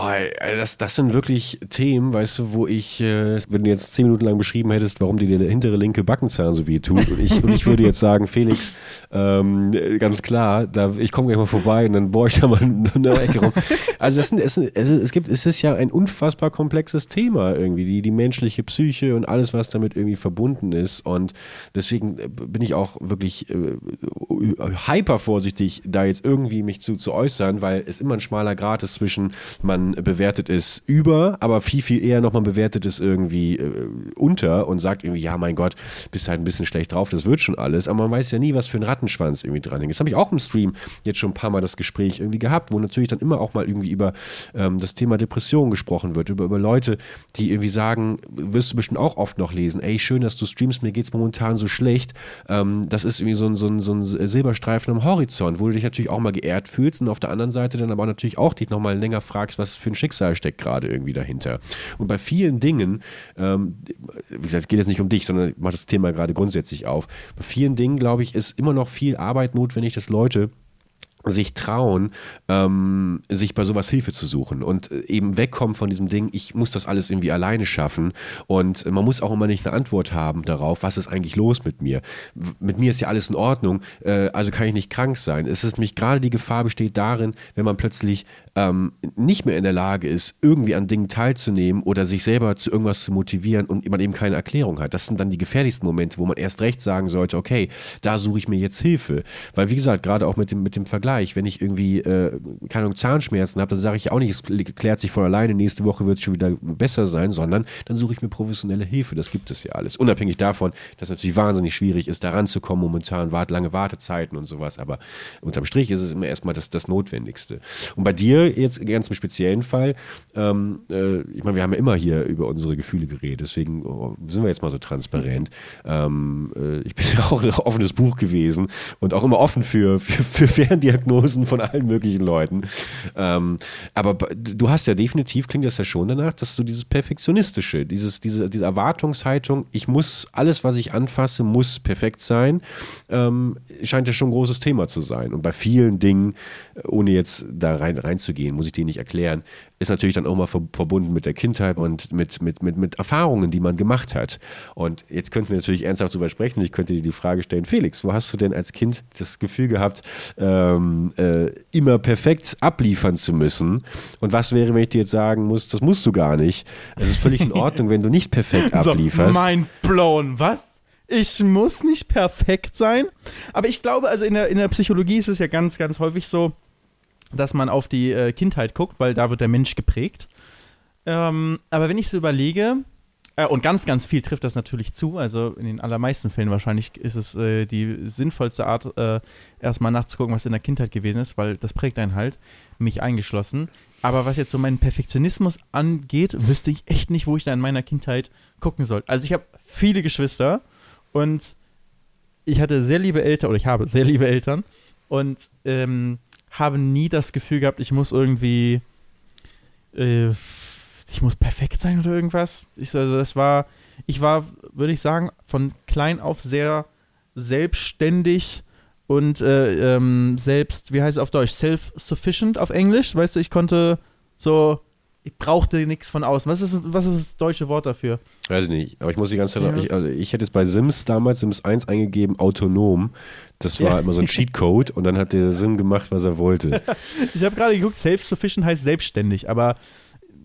Oh, das, das sind wirklich Themen, weißt du, wo ich, äh, wenn du jetzt zehn Minuten lang beschrieben hättest, warum dir der hintere linke Backenzahn so weh tut, und ich, und ich würde jetzt sagen, Felix, ähm, ganz klar, da, ich komme gleich mal vorbei und dann bohre ich da mal eine Ecke rum. Also das sind, es, es, es gibt, es ist ja ein unfassbar komplexes Thema irgendwie, die, die menschliche Psyche und alles, was damit irgendwie verbunden ist. Und deswegen äh, bin ich auch wirklich äh, hyper vorsichtig, da jetzt irgendwie mich zu, zu äußern, weil es immer ein schmaler Grad ist zwischen man bewertet es über, aber viel, viel eher nochmal bewertet es irgendwie äh, unter und sagt irgendwie, ja, mein Gott, bist halt ein bisschen schlecht drauf, das wird schon alles. Aber man weiß ja nie, was für ein Rattenschwanz irgendwie dran hängt. Das habe ich auch im Stream jetzt schon ein paar Mal das Gespräch irgendwie gehabt, wo natürlich dann immer auch mal irgendwie über ähm, das Thema Depression gesprochen wird, über, über Leute, die irgendwie sagen, wirst du bestimmt auch oft noch lesen, ey, schön, dass du streamst, mir geht es momentan so schlecht. Ähm, das ist irgendwie so ein, so, ein, so ein Silberstreifen am Horizont, wo du dich natürlich auch mal geehrt fühlst und auf der anderen Seite dann aber natürlich auch dich nochmal länger fragst, was für ein Schicksal steckt gerade irgendwie dahinter. Und bei vielen Dingen, ähm, wie gesagt, geht es nicht um dich, sondern ich mache das Thema gerade grundsätzlich auf. Bei vielen Dingen, glaube ich, ist immer noch viel Arbeit notwendig, dass Leute sich trauen, ähm, sich bei sowas Hilfe zu suchen und äh, eben wegkommen von diesem Ding, ich muss das alles irgendwie alleine schaffen und man muss auch immer nicht eine Antwort haben darauf, was ist eigentlich los mit mir. Mit mir ist ja alles in Ordnung, äh, also kann ich nicht krank sein. Es ist nämlich gerade die Gefahr besteht darin, wenn man plötzlich ähm, nicht mehr in der Lage ist, irgendwie an Dingen teilzunehmen oder sich selber zu irgendwas zu motivieren und man eben keine Erklärung hat. Das sind dann die gefährlichsten Momente, wo man erst recht sagen sollte, okay, da suche ich mir jetzt Hilfe. Weil wie gesagt, gerade auch mit dem, mit dem Vergleich, wenn ich irgendwie, äh, keine Ahnung, Zahnschmerzen habe, dann sage ich auch nicht, es klärt sich von alleine, nächste Woche wird es schon wieder besser sein, sondern dann suche ich mir professionelle Hilfe. Das gibt es ja alles. Unabhängig davon, dass es natürlich wahnsinnig schwierig ist, da ranzukommen momentan, wart, lange Wartezeiten und sowas. Aber unterm Strich ist es immer erstmal das, das Notwendigste. Und bei dir jetzt ganz im speziellen Fall, ähm, äh, ich meine, wir haben ja immer hier über unsere Gefühle geredet, deswegen oh, sind wir jetzt mal so transparent. Ähm, äh, ich bin ja auch ein offenes Buch gewesen und auch immer offen für, für, für Ferndiagnosen von allen möglichen Leuten. Ähm, aber du hast ja definitiv, klingt das ja schon danach, dass du dieses Perfektionistische, dieses, diese, diese Erwartungshaltung, ich muss, alles, was ich anfasse, muss perfekt sein, ähm, scheint ja schon ein großes Thema zu sein. Und bei vielen Dingen, ohne jetzt da rein, reinzugehen, gehen, muss ich dir nicht erklären, ist natürlich dann auch mal verbunden mit der Kindheit und mit, mit, mit, mit Erfahrungen, die man gemacht hat. Und jetzt könnten wir natürlich ernsthaft darüber sprechen. Ich könnte dir die Frage stellen, Felix, wo hast du denn als Kind das Gefühl gehabt, ähm, äh, immer perfekt abliefern zu müssen? Und was wäre, wenn ich dir jetzt sagen muss, das musst du gar nicht. Es ist völlig in Ordnung, wenn du nicht perfekt ablieferst. So, mein blown, was? Ich muss nicht perfekt sein. Aber ich glaube, also in der, in der Psychologie ist es ja ganz, ganz häufig so, dass man auf die äh, Kindheit guckt, weil da wird der Mensch geprägt. Ähm, aber wenn ich so überlege, äh, und ganz, ganz viel trifft das natürlich zu, also in den allermeisten Fällen wahrscheinlich ist es äh, die sinnvollste Art, äh, erstmal nachzugucken, was in der Kindheit gewesen ist, weil das prägt einen halt, mich eingeschlossen. Aber was jetzt so meinen Perfektionismus angeht, wüsste ich echt nicht, wo ich da in meiner Kindheit gucken soll. Also ich habe viele Geschwister Und ich hatte sehr liebe Eltern, oder ich habe sehr liebe Eltern und ähm, habe nie das Gefühl gehabt, ich muss irgendwie, äh, ich muss perfekt sein oder irgendwas. Ich, also das war, ich war, würde ich sagen, von klein auf sehr selbstständig und äh, ähm, selbst, wie heißt es auf Deutsch, self-sufficient auf Englisch. Weißt du, ich konnte so, ich brauchte nichts von außen. Was ist, was ist das deutsche Wort dafür? Weiß ich nicht, aber ich muss die ganze Zeit, ja. ich, also ich hätte es bei Sims damals, Sims 1 eingegeben, autonom. Das war ja. immer so ein Cheatcode und dann hat der Sim gemacht, was er wollte. ich habe gerade geguckt, self-sufficient heißt selbstständig, aber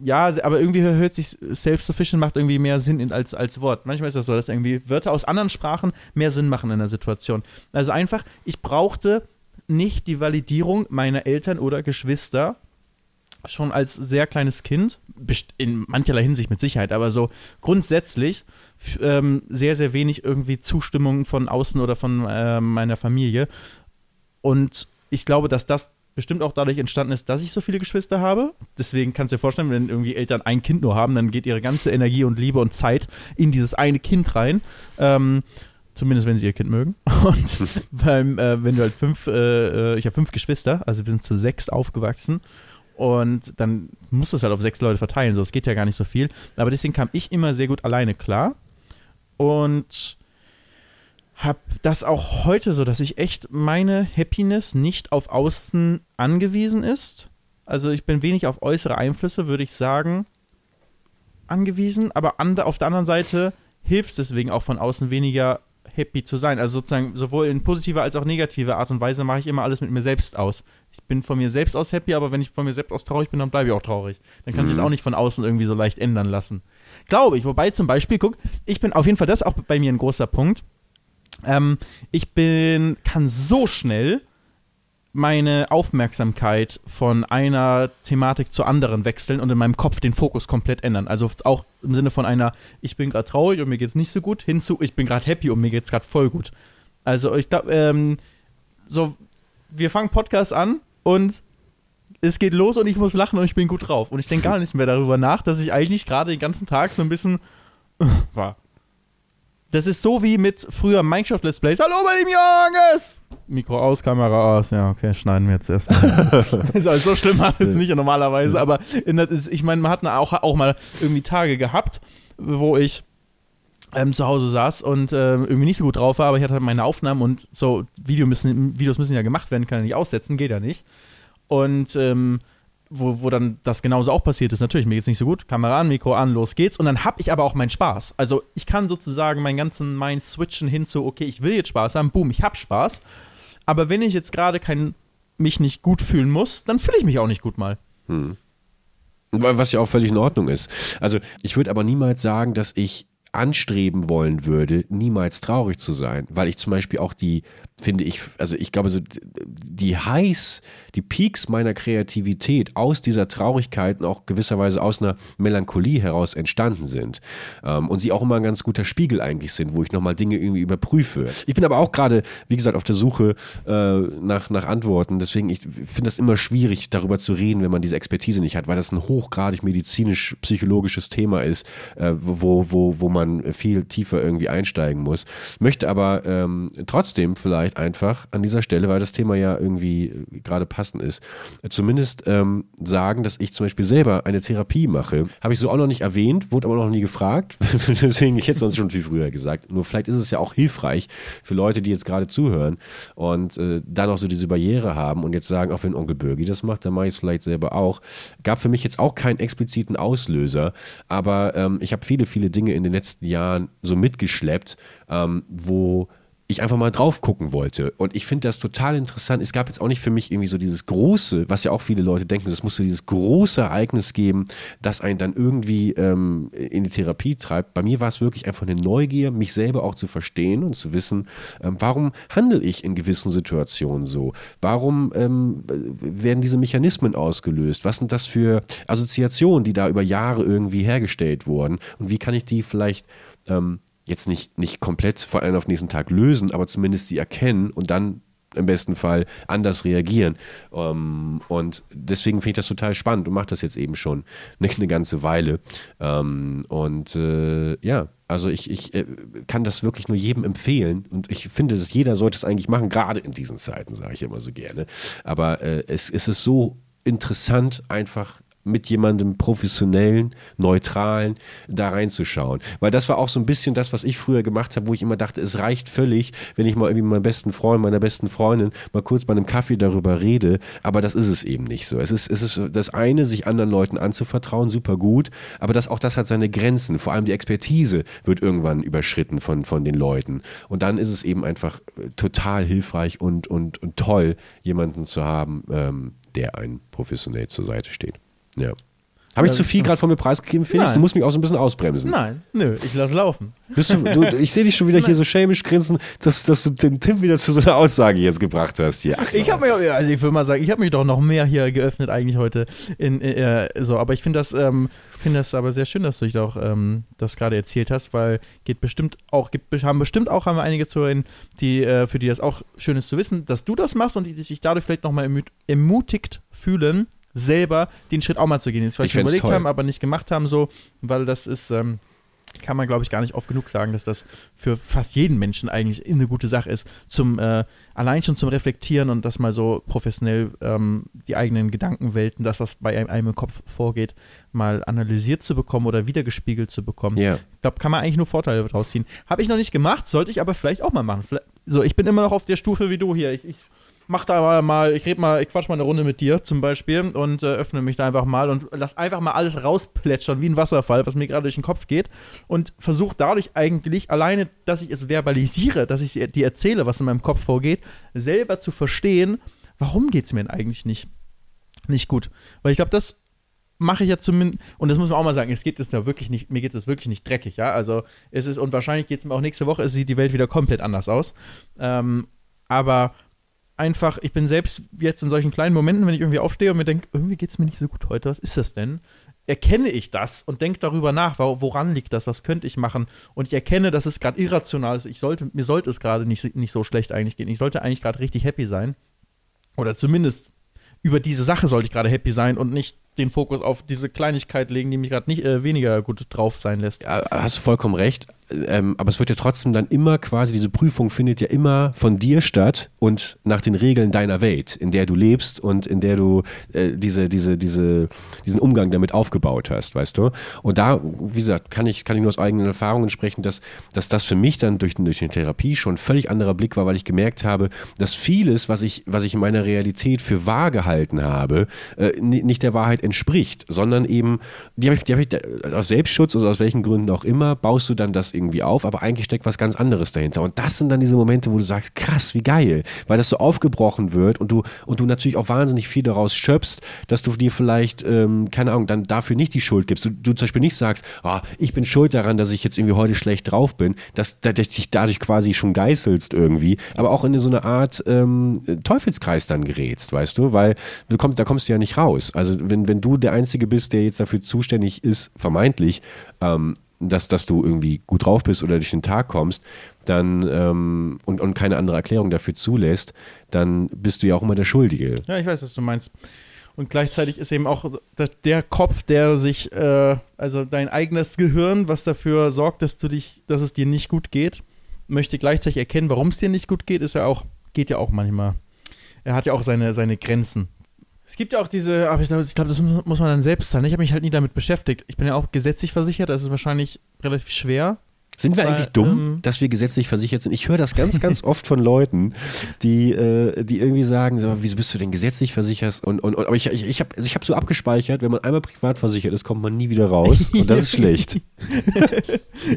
ja, aber irgendwie hört sich self-sufficient macht irgendwie mehr Sinn als, als Wort. Manchmal ist das so, dass irgendwie Wörter aus anderen Sprachen mehr Sinn machen in der Situation. Also einfach, ich brauchte nicht die Validierung meiner Eltern oder Geschwister schon als sehr kleines Kind, in mancherlei Hinsicht mit Sicherheit, aber so grundsätzlich ähm, sehr, sehr wenig irgendwie Zustimmung von außen oder von äh, meiner Familie. Und ich glaube, dass das bestimmt auch dadurch entstanden ist, dass ich so viele Geschwister habe. Deswegen kannst du dir vorstellen, wenn irgendwie Eltern ein Kind nur haben, dann geht ihre ganze Energie und Liebe und Zeit in dieses eine Kind rein. Ähm, zumindest wenn sie ihr Kind mögen. Und beim, äh, wenn du halt fünf, äh, äh, ich habe fünf Geschwister, also wir sind zu sechs aufgewachsen. Und dann musst du es halt auf sechs Leute verteilen. So, es geht ja gar nicht so viel. Aber deswegen kam ich immer sehr gut alleine klar. Und habe das auch heute so, dass ich echt meine Happiness nicht auf Außen angewiesen ist. Also ich bin wenig auf äußere Einflüsse, würde ich sagen, angewiesen. Aber an, auf der anderen Seite hilft es deswegen auch von außen weniger happy zu sein. Also sozusagen sowohl in positiver als auch negativer Art und Weise mache ich immer alles mit mir selbst aus. Ich bin von mir selbst aus happy, aber wenn ich von mir selbst aus traurig bin, dann bleibe ich auch traurig. Dann kann mhm. ich es auch nicht von außen irgendwie so leicht ändern lassen. Glaube ich. Wobei zum Beispiel, guck, ich bin auf jeden Fall, das ist auch bei mir ein großer Punkt. Ähm, ich bin, kann so schnell meine Aufmerksamkeit von einer Thematik zur anderen wechseln und in meinem Kopf den Fokus komplett ändern. Also auch im Sinne von einer, ich bin gerade traurig und mir geht's nicht so gut, hinzu, ich bin gerade happy und mir geht's gerade voll gut. Also ich glaube, ähm, so, wir fangen Podcast an und es geht los und ich muss lachen und ich bin gut drauf. Und ich denke gar nicht mehr darüber nach, dass ich eigentlich gerade den ganzen Tag so ein bisschen war. Das ist so wie mit früher Minecraft Let's Plays. Hallo, mein lieben Junges! Mikro aus, Kamera aus. Ja, okay, schneiden wir jetzt erstmal. also, so schlimm war es jetzt nicht normalerweise, aber das, ich meine, man hat auch, auch mal irgendwie Tage gehabt, wo ich ähm, zu Hause saß und äh, irgendwie nicht so gut drauf war, aber ich hatte meine Aufnahmen und so Video müssen, Videos müssen ja gemacht werden, kann ja nicht aussetzen, geht ja nicht. Und ähm, wo, wo dann das genauso auch passiert ist. Natürlich, mir geht's nicht so gut. Kamera an, Mikro an, los geht's. Und dann habe ich aber auch meinen Spaß. Also ich kann sozusagen meinen ganzen Mind switchen hin zu, okay, ich will jetzt Spaß haben, boom, ich hab Spaß. Aber wenn ich jetzt gerade kein, mich nicht gut fühlen muss, dann fühle ich mich auch nicht gut mal. Hm. Was ja auch völlig in Ordnung ist. Also ich würde aber niemals sagen, dass ich anstreben wollen würde, niemals traurig zu sein, weil ich zum Beispiel auch die, finde ich, also ich glaube, so die Highs, die Peaks meiner Kreativität aus dieser Traurigkeit und auch gewisserweise aus einer Melancholie heraus entstanden sind ähm, und sie auch immer ein ganz guter Spiegel eigentlich sind, wo ich nochmal Dinge irgendwie überprüfe. Ich bin aber auch gerade, wie gesagt, auf der Suche äh, nach, nach Antworten, deswegen ich finde das immer schwierig, darüber zu reden, wenn man diese Expertise nicht hat, weil das ein hochgradig medizinisch-psychologisches Thema ist, äh, wo, wo, wo man viel tiefer irgendwie einsteigen muss. Möchte aber ähm, trotzdem vielleicht einfach an dieser Stelle, weil das Thema ja irgendwie äh, gerade passend ist, zumindest ähm, sagen, dass ich zum Beispiel selber eine Therapie mache. Habe ich so auch noch nicht erwähnt, wurde aber noch nie gefragt. Deswegen, ich hätte es sonst schon viel früher gesagt. Nur vielleicht ist es ja auch hilfreich für Leute, die jetzt gerade zuhören und äh, dann auch so diese Barriere haben und jetzt sagen, auch wenn Onkel Birgi das macht, dann mache ich es vielleicht selber auch. Gab für mich jetzt auch keinen expliziten Auslöser, aber ähm, ich habe viele, viele Dinge in den letzten Jahren so mitgeschleppt, ähm, wo ich einfach mal drauf gucken wollte. Und ich finde das total interessant. Es gab jetzt auch nicht für mich irgendwie so dieses große, was ja auch viele Leute denken, es musste dieses große Ereignis geben, das einen dann irgendwie ähm, in die Therapie treibt. Bei mir war es wirklich einfach eine Neugier, mich selber auch zu verstehen und zu wissen, ähm, warum handle ich in gewissen Situationen so? Warum ähm, werden diese Mechanismen ausgelöst? Was sind das für Assoziationen, die da über Jahre irgendwie hergestellt wurden? Und wie kann ich die vielleicht ähm, jetzt nicht, nicht komplett von einem auf den nächsten Tag lösen, aber zumindest sie erkennen und dann im besten Fall anders reagieren. Um, ähm, und deswegen finde ich das total spannend und mache das jetzt eben schon eine, eine ganze Weile. Um, ähm, und äh, ja, Also ich, ich äh, kann das wirklich nur jedem empfehlen und ich finde, dass jeder sollte es eigentlich machen, gerade in diesen Zeiten, sage ich immer so gerne. Aber äh, es, es ist so interessant, einfach mit jemandem professionellen, neutralen da reinzuschauen. Weil das war auch so ein bisschen das, was ich früher gemacht habe, wo ich immer dachte, es reicht völlig, wenn ich mal irgendwie mit meinem besten Freund, meiner besten Freundin mal kurz bei einem Kaffee darüber rede. Aber das ist es eben nicht so. Es ist, es ist das eine, sich anderen Leuten anzuvertrauen, super gut. Aber das, auch das hat seine Grenzen. Vor allem die Expertise wird irgendwann überschritten von, von den Leuten. Und dann ist es eben einfach total hilfreich und, und, und toll, jemanden zu haben, ähm, der einen professionell zur Seite steht. Ja. Habe ich zu viel gerade von mir preisgegeben, Felix? Nein. Du musst mich auch so ein bisschen ausbremsen. Nein, nö, ich lasse laufen. Du, du, ich sehe dich schon wieder Nein. hier so schämisch grinsen, dass, dass, du den Tim wieder zu so einer Aussage jetzt gebracht hast hier. Ach, ich habe mich, also ich würde mal sagen, ich habe mich doch noch mehr hier geöffnet eigentlich heute. In, äh, so, aber ich finde das, ähm, finde das aber sehr schön, dass du dich auch ähm, das gerade erzählt hast, weil geht bestimmt auch, gibt, haben bestimmt auch haben wir einige Zuhörer, die äh, für die das auch schön ist zu wissen, dass du das machst und die, die sich dadurch vielleicht nochmal ermutigt fühlen, selber den Schritt auch mal zu gehen, sie vielleicht überlegt toll. haben, aber nicht gemacht haben, so, weil das ist, ähm, kann man, glaube ich, gar nicht oft genug sagen, dass das für fast jeden Menschen eigentlich eine gute Sache ist, zum äh, allein schon zum Reflektieren und das mal so professionell ähm, die eigenen Gedankenwelten, das, was bei einem, im Kopf vorgeht, mal analysiert zu bekommen oder wiedergespiegelt zu bekommen. Yeah. Ich glaube, kann man eigentlich nur Vorteile daraus ziehen. Habe ich noch nicht gemacht, sollte ich aber vielleicht auch mal machen. So, ich bin immer noch auf der Stufe wie du hier. Ich, ich mach da mal, ich red mal, ich quatsch mal eine Runde mit dir zum Beispiel und äh, öffne mich da einfach mal und lass einfach mal alles rausplätschern wie ein Wasserfall, was mir gerade durch den Kopf geht und versuche dadurch eigentlich alleine, dass ich es verbalisiere, dass ich dir erzähle, was in meinem Kopf vorgeht, selber zu verstehen, warum geht es mir denn eigentlich nicht, nicht gut. Weil ich glaube, das mache ich ja zumindest, und das muss man auch mal sagen, es geht es ja wirklich nicht, mir geht es wirklich nicht dreckig, ja. Also es ist, und wahrscheinlich geht es mir auch nächste Woche, es sieht die Welt wieder komplett anders aus. Ähm, aber einfach, ich bin selbst jetzt in solchen kleinen Momenten, wenn ich irgendwie aufstehe und mir denke, irgendwie geht es mir nicht so gut heute, was ist das denn? Erkenne ich das und denke darüber nach, woran liegt das, was könnte ich machen? Und ich erkenne, dass es gerade irrational ist. Ich sollte, mir sollte es gerade nicht, nicht so schlecht eigentlich gehen. Ich sollte eigentlich gerade richtig happy sein. Oder zumindest über diese Sache sollte ich gerade happy sein und nicht den Fokus auf diese Kleinigkeit legen, die mich gerade nicht äh, weniger gut drauf sein lässt. Ja, hast du vollkommen recht. Ähm, aber es wird ja trotzdem dann immer quasi, diese Prüfung findet ja immer von dir statt und nach den Regeln deiner Welt, in der du lebst und in der du äh, diese, diese, diese, diesen Umgang damit aufgebaut hast, weißt du? Und da, wie gesagt, kann ich, kann ich nur aus eigenen Erfahrungen sprechen, dass, dass das für mich dann durch, durch eine Therapie schon ein völlig anderer Blick war, weil ich gemerkt habe, dass vieles, was ich, was ich in meiner Realität für wahr gehalten habe, äh, nicht der Wahrheit entspricht, sondern eben, die habe ich, hab ich aus Selbstschutz oder aus welchen Gründen auch immer, baust du dann das irgendwie auf, aber eigentlich steckt was ganz anderes dahinter. Und das sind dann diese Momente, wo du sagst, krass, wie geil, weil das so aufgebrochen wird und du, und du natürlich auch wahnsinnig viel daraus schöpfst, dass du dir vielleicht, ähm, keine Ahnung, dann dafür nicht die Schuld gibst. Du, du zum Beispiel nicht sagst, oh, ich bin schuld daran, dass ich jetzt irgendwie heute schlecht drauf bin, dass, dass dich dadurch quasi schon geißelst irgendwie, aber auch in so eine Art ähm, Teufelskreis dann gerätst, weißt du, weil du komm, da kommst du ja nicht raus. Also wenn, wenn du der Einzige bist, der jetzt dafür zuständig ist, vermeintlich, ähm, dass, dass du irgendwie gut drauf bist oder durch den Tag kommst, dann ähm, und, und keine andere Erklärung dafür zulässt, dann bist du ja auch immer der Schuldige. Ja, ich weiß, was du meinst. Und gleichzeitig ist eben auch der Kopf, der sich, äh, also dein eigenes Gehirn, was dafür sorgt, dass du dich, dass es dir nicht gut geht, möchte gleichzeitig erkennen, warum es dir nicht gut geht, ist ja auch, geht ja auch manchmal. Er hat ja auch seine, seine Grenzen. Es gibt ja auch diese, aber ich glaube, glaub, das muss man dann selbst zahlen. Ich habe mich halt nie damit beschäftigt. Ich bin ja auch gesetzlich versichert, das ist wahrscheinlich relativ schwer. Sind wir eigentlich dumm, ähm, dass wir gesetzlich versichert sind? Ich höre das ganz, ganz oft von Leuten, die, äh, die irgendwie sagen, so, wieso bist du denn gesetzlich versichert? Und, und, und aber ich, ich, ich habe also hab so abgespeichert, wenn man einmal privat versichert ist, kommt man nie wieder raus. Und das ist schlecht.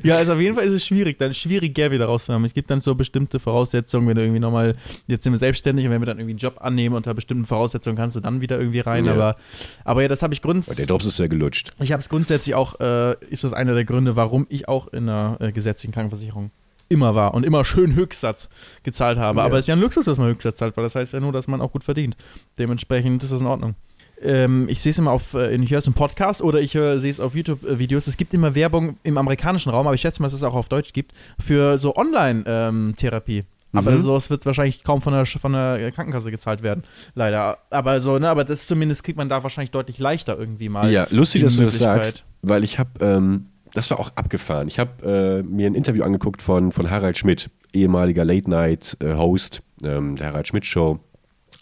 ja, also auf jeden Fall ist es schwierig, dann schwieriger wieder rauszukommen. Es gibt dann so bestimmte Voraussetzungen, wenn du irgendwie nochmal, jetzt sind wir selbstständig und wenn wir dann irgendwie einen Job annehmen unter bestimmten Voraussetzungen, kannst du dann wieder irgendwie rein. Ja. Aber, aber ja, das habe ich grundsätzlich. Der Drops ist ja gelutscht. Ich habe es grundsätzlich auch, äh, ist das einer der Gründe, warum ich auch in einer äh, gesetzlichen Krankenversicherung immer war und immer schön Höchstsatz gezahlt habe. Ja. Aber es ist ja ein Luxus, dass man Höchstsatz zahlt, weil das heißt ja nur, dass man auch gut verdient. Dementsprechend ist das in Ordnung. Ähm, ich sehe es immer auf, äh, ich höre es im Podcast oder ich äh, sehe es auf YouTube-Videos. Es gibt immer Werbung im amerikanischen Raum, aber ich schätze mal, dass es auch auf Deutsch gibt, für so Online-Therapie. Ähm, aber mhm. sowas wird wahrscheinlich kaum von der, von der Krankenkasse gezahlt werden, leider. Aber so, ne, aber das zumindest kriegt man da wahrscheinlich deutlich leichter irgendwie mal. Ja, lustig, dass du das sagst, weil ich habe ähm, das war auch abgefahren. Ich habe äh, mir ein Interview angeguckt von, von Harald Schmidt, ehemaliger Late-Night-Host ähm, der Harald Schmidt Show.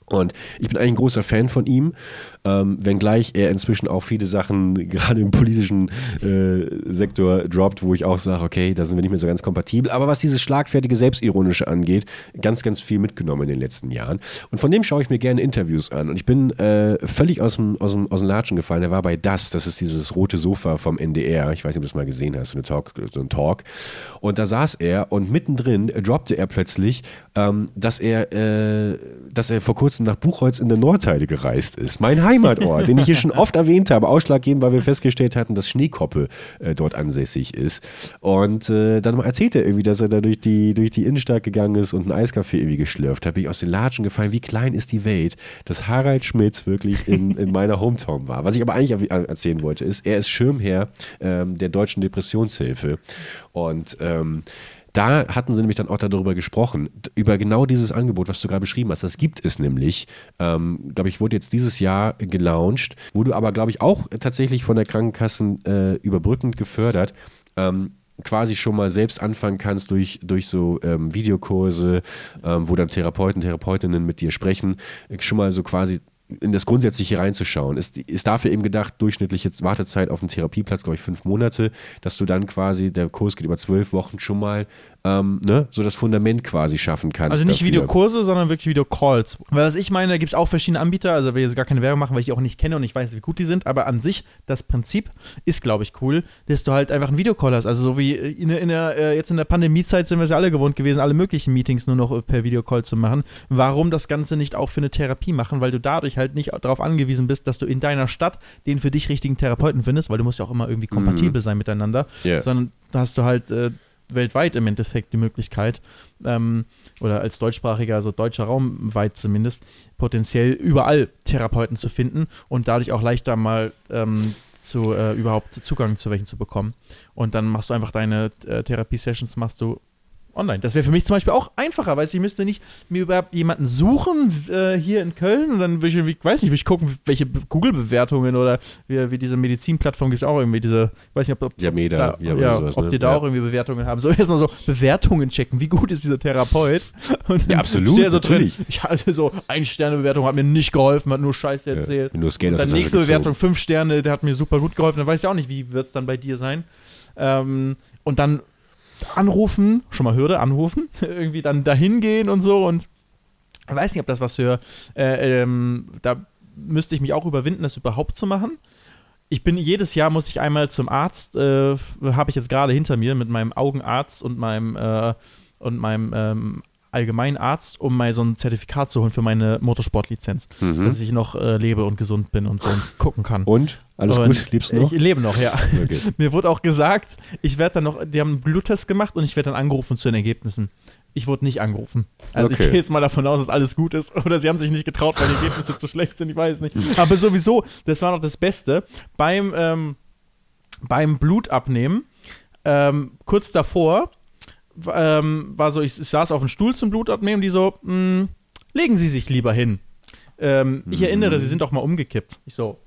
Und ich bin eigentlich ein großer Fan von ihm, ähm, wenngleich er inzwischen auch viele Sachen gerade im politischen äh, Sektor droppt, wo ich auch sage, okay, da sind wir nicht mehr so ganz kompatibel. Aber was dieses schlagfertige Selbstironische angeht, ganz, ganz viel mitgenommen in den letzten Jahren. Und von dem schaue ich mir gerne Interviews an. Und ich bin äh, völlig aus dem, aus, dem, aus dem Latschen gefallen. Er war bei Das, das ist dieses rote Sofa vom NDR. Ich weiß nicht, ob du das mal gesehen hast, so, eine Talk, so ein Talk. Und da saß er und mittendrin droppte er plötzlich, ähm, dass, er, äh, dass er vor kurzem nach Buchholz in der Nordheide gereist ist. Mein Heimatort, den ich hier schon oft erwähnt habe. Ausschlaggebend, weil wir festgestellt hatten, dass Schneekoppe äh, dort ansässig ist. Und äh, dann erzählt er irgendwie, dass er da durch die, durch die Innenstadt gegangen ist und einen Eiskaffee irgendwie geschlürft. Da bin ich aus den Latschen gefallen. Wie klein ist die Welt, dass Harald Schmidt wirklich in, in meiner Hometown war. Was ich aber eigentlich erzählen wollte, ist, er ist Schirmherr ähm, der Deutschen Depressionshilfe. Und ähm, da hatten sie nämlich dann auch darüber gesprochen, über genau dieses Angebot, was du gerade beschrieben hast. Das gibt es nämlich, ähm, glaube ich, wurde jetzt dieses Jahr gelauncht, wurde aber, glaube ich, auch tatsächlich von der Krankenkassen äh, überbrückend gefördert. Ähm, quasi schon mal selbst anfangen kannst durch, durch so ähm, Videokurse, ähm, wo dann Therapeuten, Therapeutinnen mit dir sprechen, schon mal so quasi in das Grundsätzliche reinzuschauen. Ist, ist dafür eben gedacht, durchschnittliche Wartezeit auf dem Therapieplatz, glaube ich, fünf Monate, dass du dann quasi, der Kurs geht über zwölf Wochen schon mal ähm, ne, so das Fundament quasi schaffen kannst. Also nicht dafür. Videokurse, sondern wirklich Videocalls. Weil was ich meine, da gibt es auch verschiedene Anbieter, also will jetzt gar keine Werbung machen, weil ich die auch nicht kenne und ich weiß, wie gut die sind, aber an sich, das Prinzip ist, glaube ich, cool, dass du halt einfach einen Videocall hast. Also so wie in, in der, äh, jetzt in der Pandemiezeit sind wir es ja alle gewohnt gewesen, alle möglichen Meetings nur noch per Videocall zu machen. Warum das Ganze nicht auch für eine Therapie machen? Weil du dadurch halt nicht darauf angewiesen bist, dass du in deiner Stadt den für dich richtigen Therapeuten findest, weil du musst ja auch immer irgendwie kompatibel mhm. sein miteinander, yeah. sondern da hast du halt äh, weltweit im Endeffekt die Möglichkeit, ähm, oder als deutschsprachiger, also deutscher Raum weit zumindest, potenziell überall Therapeuten zu finden und dadurch auch leichter mal ähm, zu, äh, überhaupt Zugang zu welchen zu bekommen. Und dann machst du einfach deine äh, Therapie-Sessions, machst du online. Das wäre für mich zum Beispiel auch einfacher, weil ich müsste nicht mir überhaupt jemanden suchen äh, hier in Köln und dann würde ich, ich weiß nicht, würde ich gucken, welche Google-Bewertungen oder wie, wie diese Medizinplattform gibt es auch irgendwie diese, ich weiß nicht, ob, ob, ja, Meda, ja, ja, sowas, ob ne? die da ja. auch irgendwie Bewertungen haben. So erstmal so Bewertungen checken, wie gut ist dieser Therapeut? Und ja, absolut, so. Drin, ich hatte so, eine Sterne-Bewertung hat mir nicht geholfen, hat nur Scheiße erzählt. Ja, nur das Geld und dann nächste Bewertung, fünf Sterne, der hat mir super gut geholfen. Dann weiß ich auch nicht, wie wird es dann bei dir sein. Ähm, und dann anrufen, schon mal Hürde, anrufen, irgendwie dann dahin gehen und so und ich weiß nicht, ob das was für, äh, ähm, da müsste ich mich auch überwinden, das überhaupt zu machen. Ich bin jedes Jahr muss ich einmal zum Arzt, äh, habe ich jetzt gerade hinter mir mit meinem Augenarzt und meinem äh, und meinem ähm, allgemeinen Arzt, um mal so ein Zertifikat zu holen für meine Motorsportlizenz, mhm. dass ich noch äh, lebe und gesund bin und so und gucken kann. Und? Alles und gut? Liebst du noch? Ich lebe noch, ja. Okay. Mir wurde auch gesagt, ich werde dann noch, die haben einen Bluttest gemacht und ich werde dann angerufen zu den Ergebnissen. Ich wurde nicht angerufen. Also okay. ich gehe jetzt mal davon aus, dass alles gut ist. Oder sie haben sich nicht getraut, weil die Ergebnisse zu schlecht sind, ich weiß nicht. Aber sowieso, das war noch das Beste. Beim, ähm, beim Blutabnehmen, ähm, kurz davor, ähm, war so, ich, ich, saß auf dem Stuhl zum Blutabnehmen, die so, mh, hm, legen Sie sich lieber hin. Ähm, ich mhm. erinnere, Sie sind doch mal umgekippt. Ich so,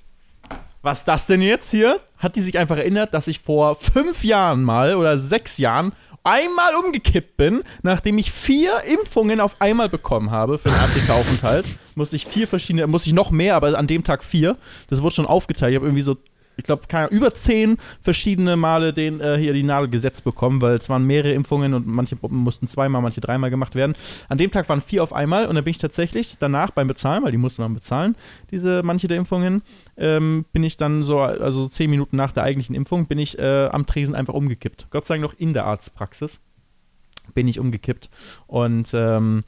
was das denn jetzt hier? Hat die sich einfach erinnert, dass ich vor fünf Jahren mal oder sechs Jahren einmal umgekippt bin, nachdem ich vier Impfungen auf einmal bekommen habe für den Afrika-Aufenthalt. musste ich vier verschiedene, musste ich noch mehr, aber an dem Tag vier. Das wurde schon aufgeteilt. Ich habe irgendwie so ich glaube, über zehn verschiedene Male den, äh, hier die Nadel gesetzt bekommen, weil es waren mehrere Impfungen und manche mussten zweimal, manche dreimal gemacht werden. An dem Tag waren vier auf einmal und dann bin ich tatsächlich danach beim Bezahlen, weil die mussten man bezahlen, diese manche der Impfungen, ähm, bin ich dann so, also zehn Minuten nach der eigentlichen Impfung, bin ich äh, am Tresen einfach umgekippt. Gott sei Dank noch in der Arztpraxis bin ich umgekippt und ähm,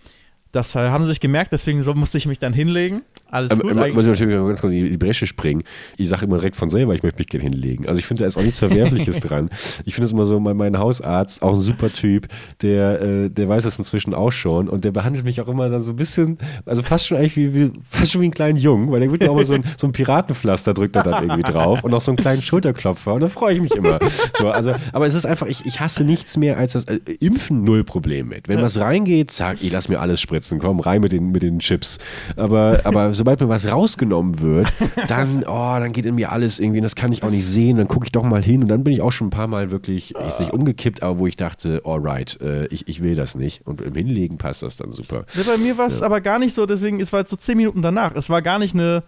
das haben sie sich gemerkt, deswegen so musste ich mich dann hinlegen. Alles ähm, gut. Muss ich natürlich ganz kurz in die Bresche springen. Ich sage immer direkt von selber, ich möchte mich gerne hinlegen. Also ich finde, da ist auch nichts Verwerfliches dran. Ich finde es immer so, mein, mein, Hausarzt, auch ein super Typ, der, äh, der weiß das inzwischen auch schon und der behandelt mich auch immer dann so ein bisschen, also fast schon eigentlich wie, wie fast schon wie einen kleinen Jungen, weil der wird mir auch mal so ein, so ein Piratenpflaster drückt er dann irgendwie drauf und auch so einen kleinen Schulterklopfer und da freue ich mich immer. So, also, aber es ist einfach, ich, ich hasse nichts mehr als das äh, Impfen null Problem mit. Wenn was reingeht, sag ich, lass mir alles spritzen spritzen. Komm, rein mit den, mit den Chips. Aber, aber sobald mir was rausgenommen wird, dann, oh, dann geht in mir alles irgendwie, das kann ich auch nicht sehen. Dann gucke ich doch mal hin und dann bin ich auch schon ein paar Mal wirklich, ich nicht umgekippt, aber wo ich dachte, alright, äh, ich, ich will das nicht. Und im Hinlegen passt das dann super. Ja, bei mir war es ja. aber gar nicht so, deswegen, es war jetzt so zehn Minuten danach. Es war gar nicht eine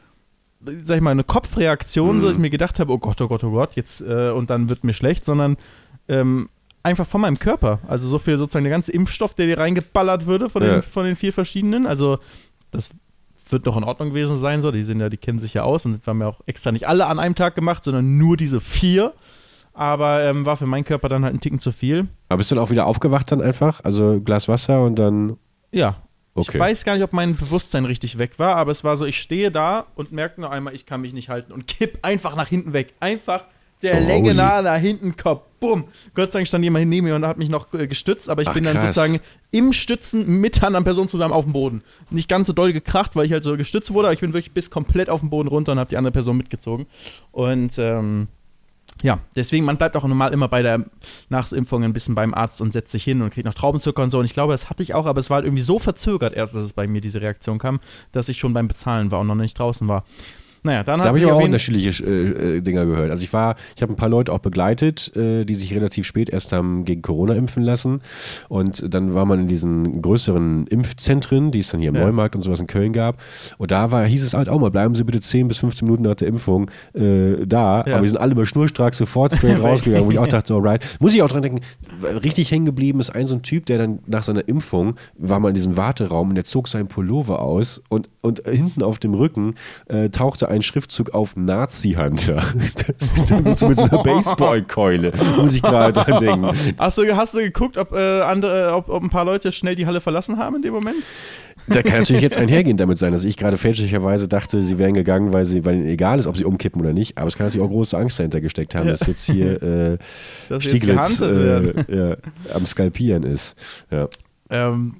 sag ich mal, eine Kopfreaktion, mhm. so dass ich mir gedacht habe, oh Gott, oh Gott, oh Gott, jetzt äh, und dann wird mir schlecht, sondern ähm, einfach von meinem Körper. Also so viel sozusagen der ganze Impfstoff, der dir reingeballert würde von, ja. den, von den vier verschiedenen. Also das wird doch in Ordnung gewesen sein. So, die sind ja, die kennen sich ja aus und haben ja auch extra nicht alle an einem Tag gemacht, sondern nur diese vier. Aber ähm, war für meinen Körper dann halt ein Ticken zu viel. Aber bist du dann auch wieder aufgewacht dann einfach? Also Glas Wasser und dann. Ja. Okay. Ich weiß gar nicht, ob mein Bewusstsein richtig weg war, aber es war so, ich stehe da und merke noch einmal, ich kann mich nicht halten und kipp einfach nach hinten weg. Einfach der oh, Länge nahe nach hinten kommt. Bumm. Gott sei Dank stand jemand neben mir und hat mich noch äh, gestützt, aber ich Ach, bin dann krass. sozusagen im Stützen mit einer anderen Person zusammen auf dem Boden. Nicht ganz so doll gekracht, weil ich halt so gestützt wurde, aber ich bin wirklich bis komplett auf dem Boden runter und habe die andere Person mitgezogen. Und ähm, ja, deswegen, man bleibt auch normal immer bei der Nachimpfung ein bisschen beim Arzt und setzt sich hin und kriegt noch Traubenzucker und so. Und ich glaube, das hatte ich auch, aber es war halt irgendwie so verzögert erst, dass es bei mir diese Reaktion kam, dass ich schon beim Bezahlen war und noch nicht draußen war. Naja, dann da habe ich auch unterschiedliche äh, äh, Dinger gehört. Also ich war, ich habe ein paar Leute auch begleitet, äh, die sich relativ spät erst haben gegen Corona impfen lassen. Und dann war man in diesen größeren Impfzentren, die es dann hier im ja. Neumarkt und sowas in Köln gab. Und da war, hieß es halt auch mal, bleiben Sie bitte 10 bis 15 Minuten nach der Impfung äh, da. Ja. Aber wir sind alle über schnurstracks sofort rausgegangen, wo ich auch dachte, alright. Muss ich auch dran denken, richtig hängen geblieben ist ein so ein Typ, der dann nach seiner Impfung war mal in diesem Warteraum und der zog seinen Pullover aus und, und hinten auf dem Rücken äh, tauchte ein Schriftzug auf Nazi-Hunter. mit so einer Baseballkeule, muss ich gerade dran denken. Hast du, hast du geguckt, ob, äh, andere, ob, ob ein paar Leute schnell die Halle verlassen haben in dem Moment? Da kann natürlich jetzt einhergehend damit sein, dass ich gerade fälschlicherweise dachte, sie wären gegangen, weil, sie, weil ihnen egal ist, ob sie umkippen oder nicht. Aber es kann natürlich auch große Angst dahinter gesteckt haben, ja. dass jetzt hier äh, dass Stieglitz äh, ja, am Skalpieren ist. Ja. Ähm,